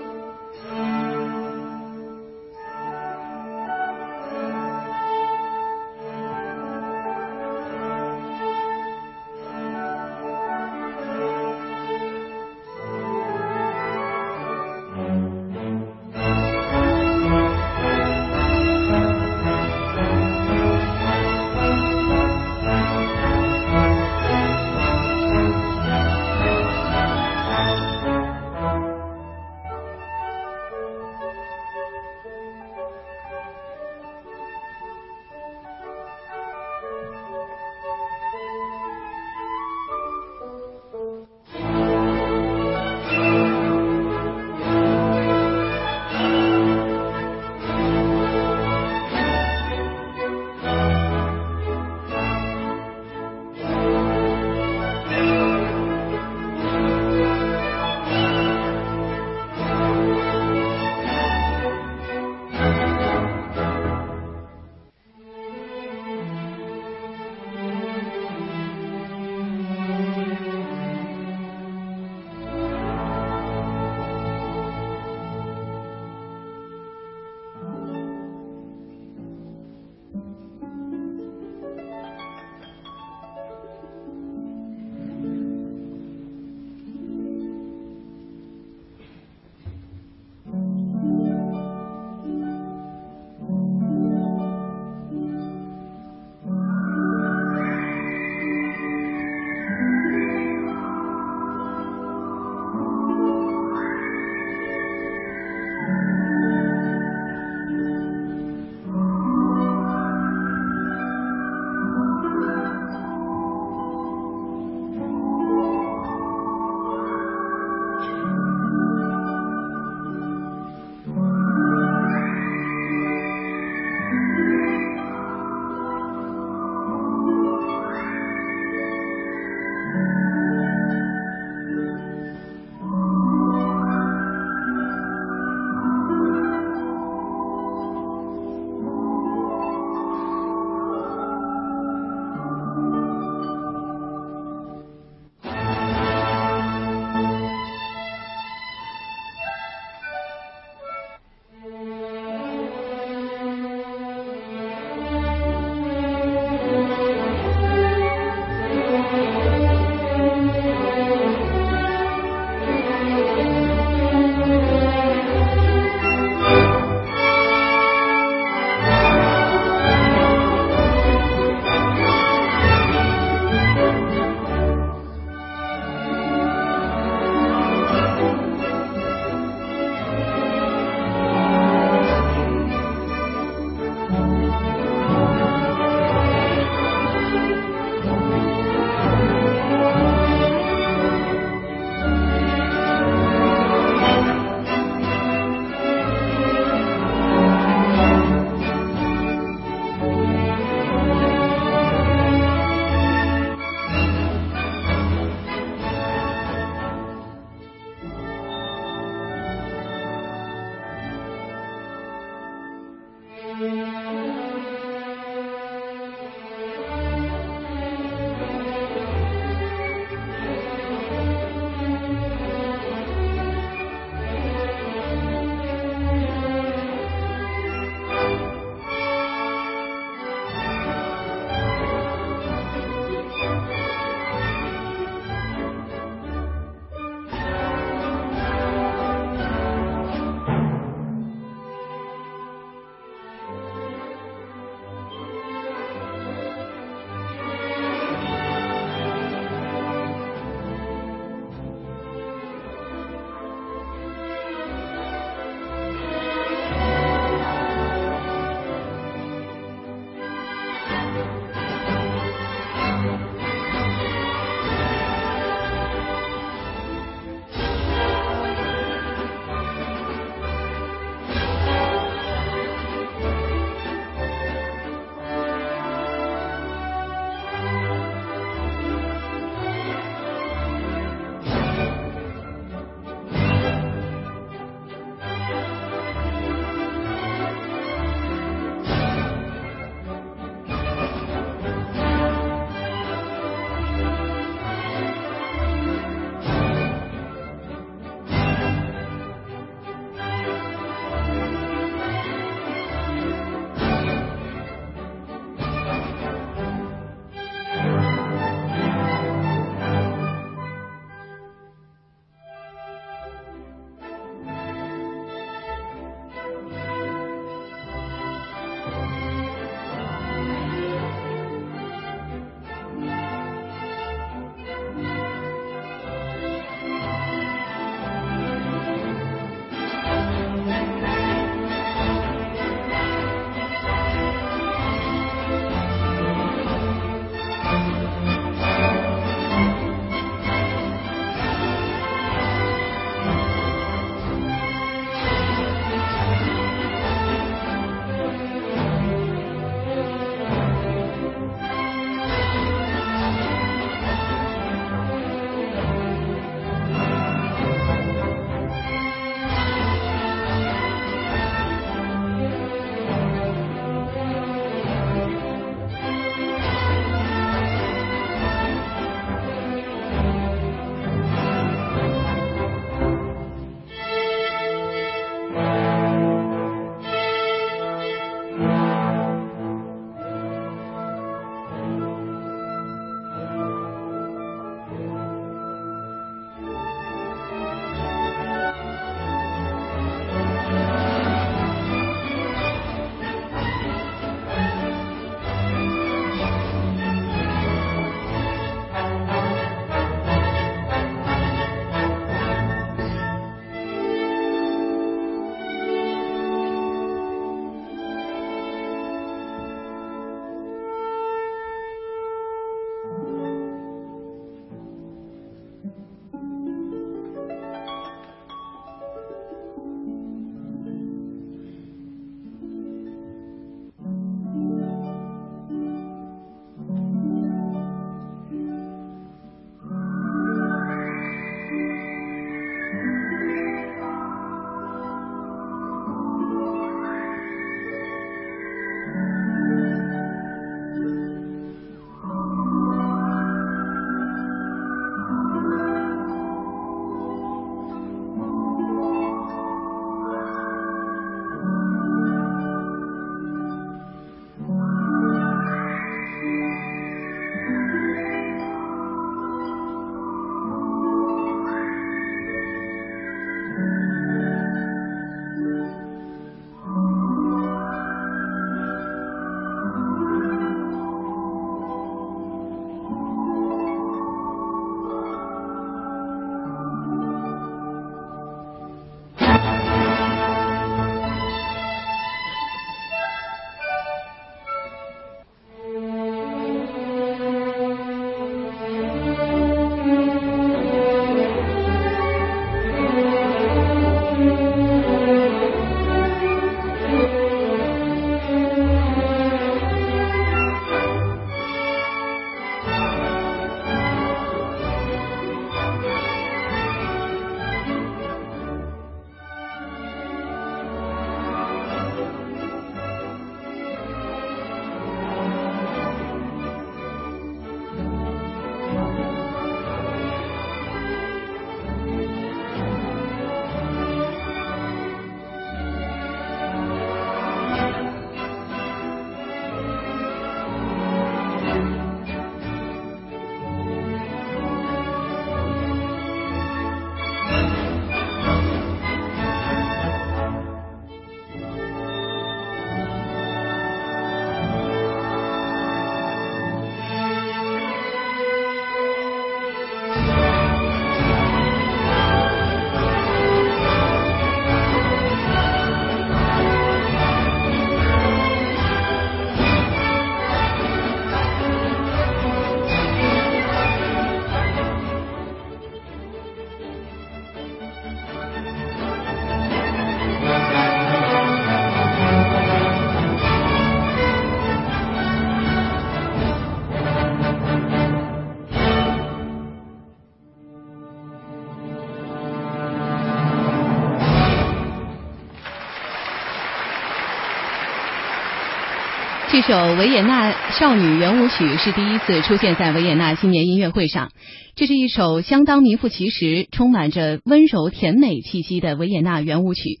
Speaker 1: 这首维也纳少女圆舞曲是第一次出现在维也纳新年音乐会上。这是一首相当名副其实、充满着温柔甜美气息的维也纳圆舞曲，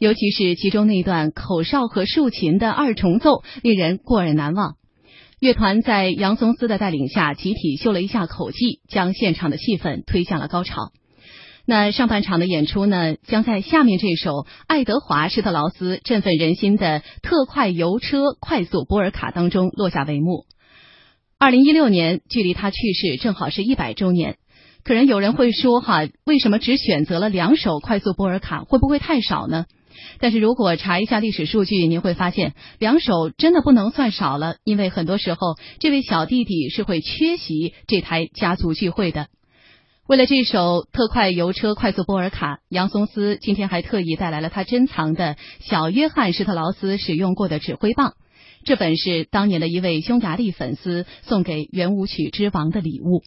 Speaker 1: 尤其是其中那段口哨和竖琴的二重奏，令人过耳难忘。乐团在杨松斯的带领下，集体秀了一下口技，将现场的气氛推向了高潮。那上半场的演出呢，将在下面这首爱德华施特劳斯振奋人心的特快油车快速波尔卡当中落下帷幕。二零一六年距离他去世正好是一百周年，可能有人会说哈，为什么只选择了两首快速波尔卡，会不会太少呢？但是如果查一下历史数据，您会发现两首真的不能算少了，因为很多时候这位小弟弟是会缺席这台家族聚会的。为了这首特快油车快速波尔卡，杨松斯今天还特意带来了他珍藏的小约翰施特劳斯使用过的指挥棒，这本是当年的一位匈牙利粉丝送给圆舞曲之王的礼物。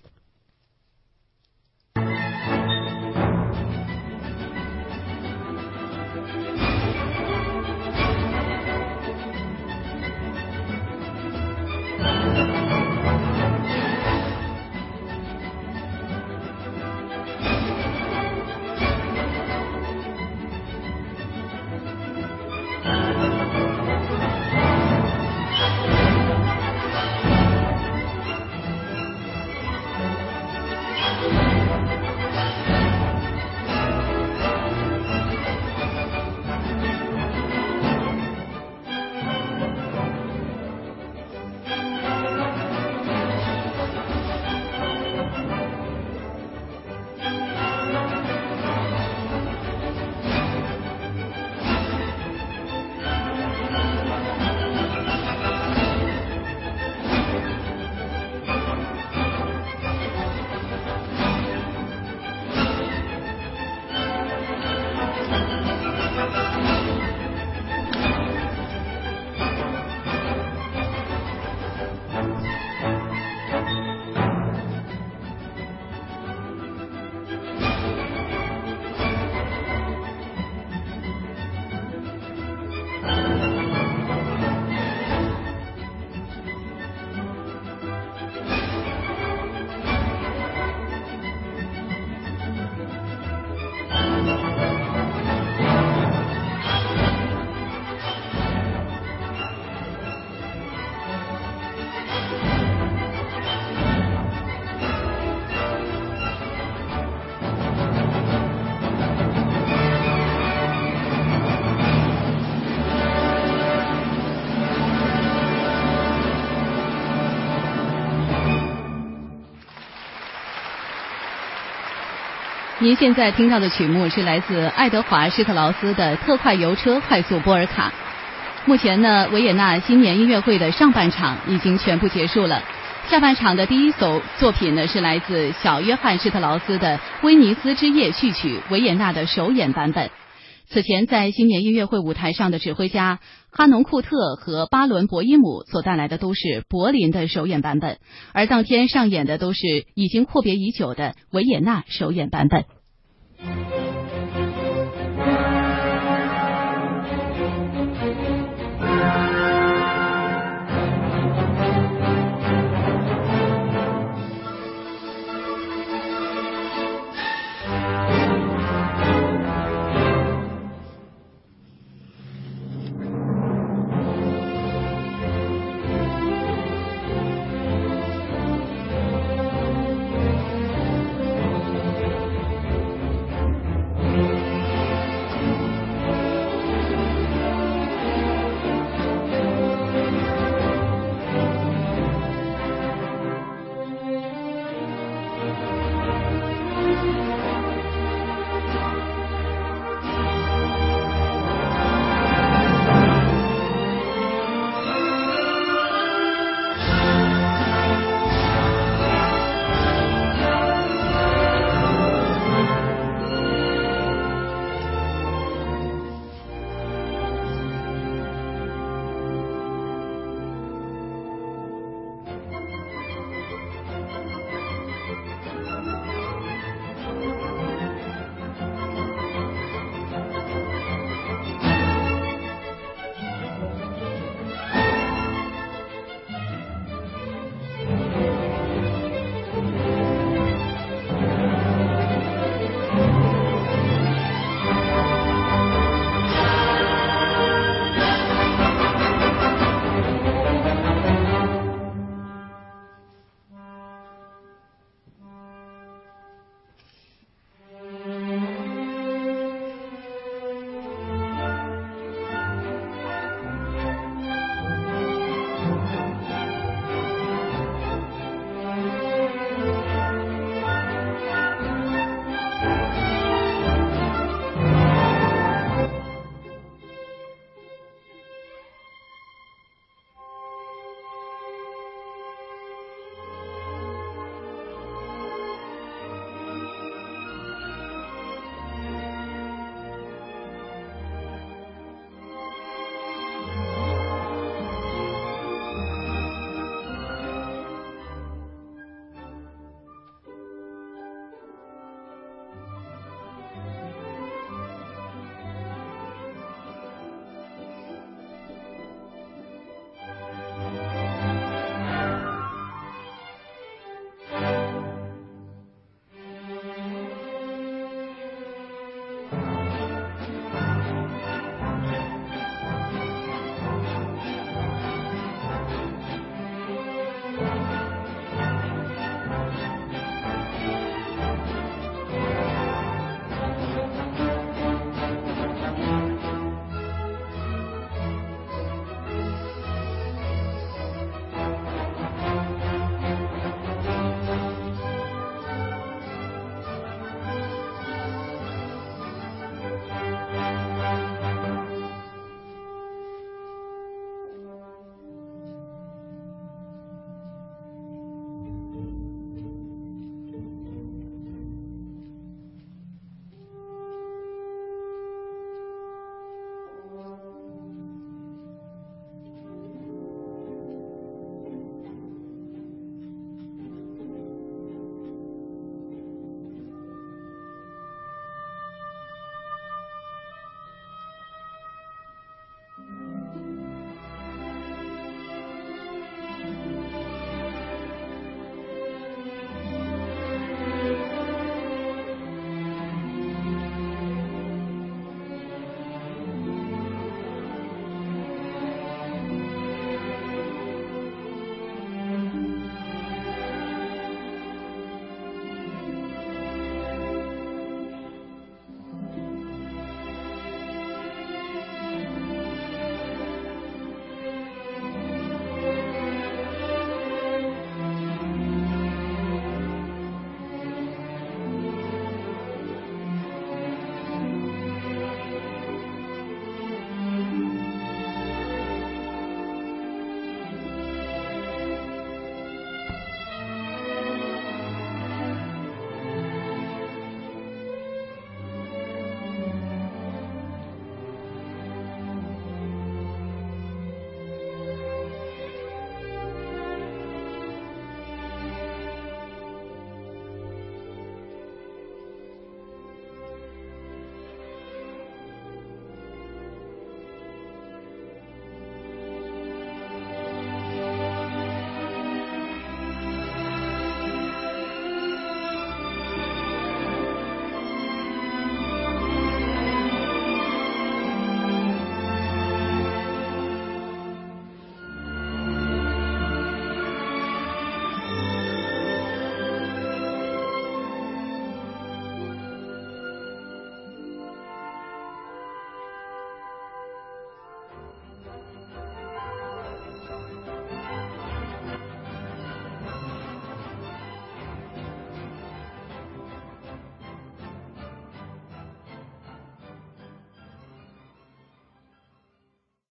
Speaker 1: 您现在听到的曲目是来自爱德华施特劳斯的特快油车快速波尔卡。目前呢，维也纳新年音乐会的上半场已经全部结束了。下半场的第一首作品呢，是来自小约翰施特劳斯的《威尼斯之夜》序曲，维也纳的首演版本。此前在新年音乐会舞台上的指挥家哈农库特和巴伦博伊姆所带来的都是柏林的首演版本，而当天上演的都是已经阔别已久的维也纳首演版本。Thank you.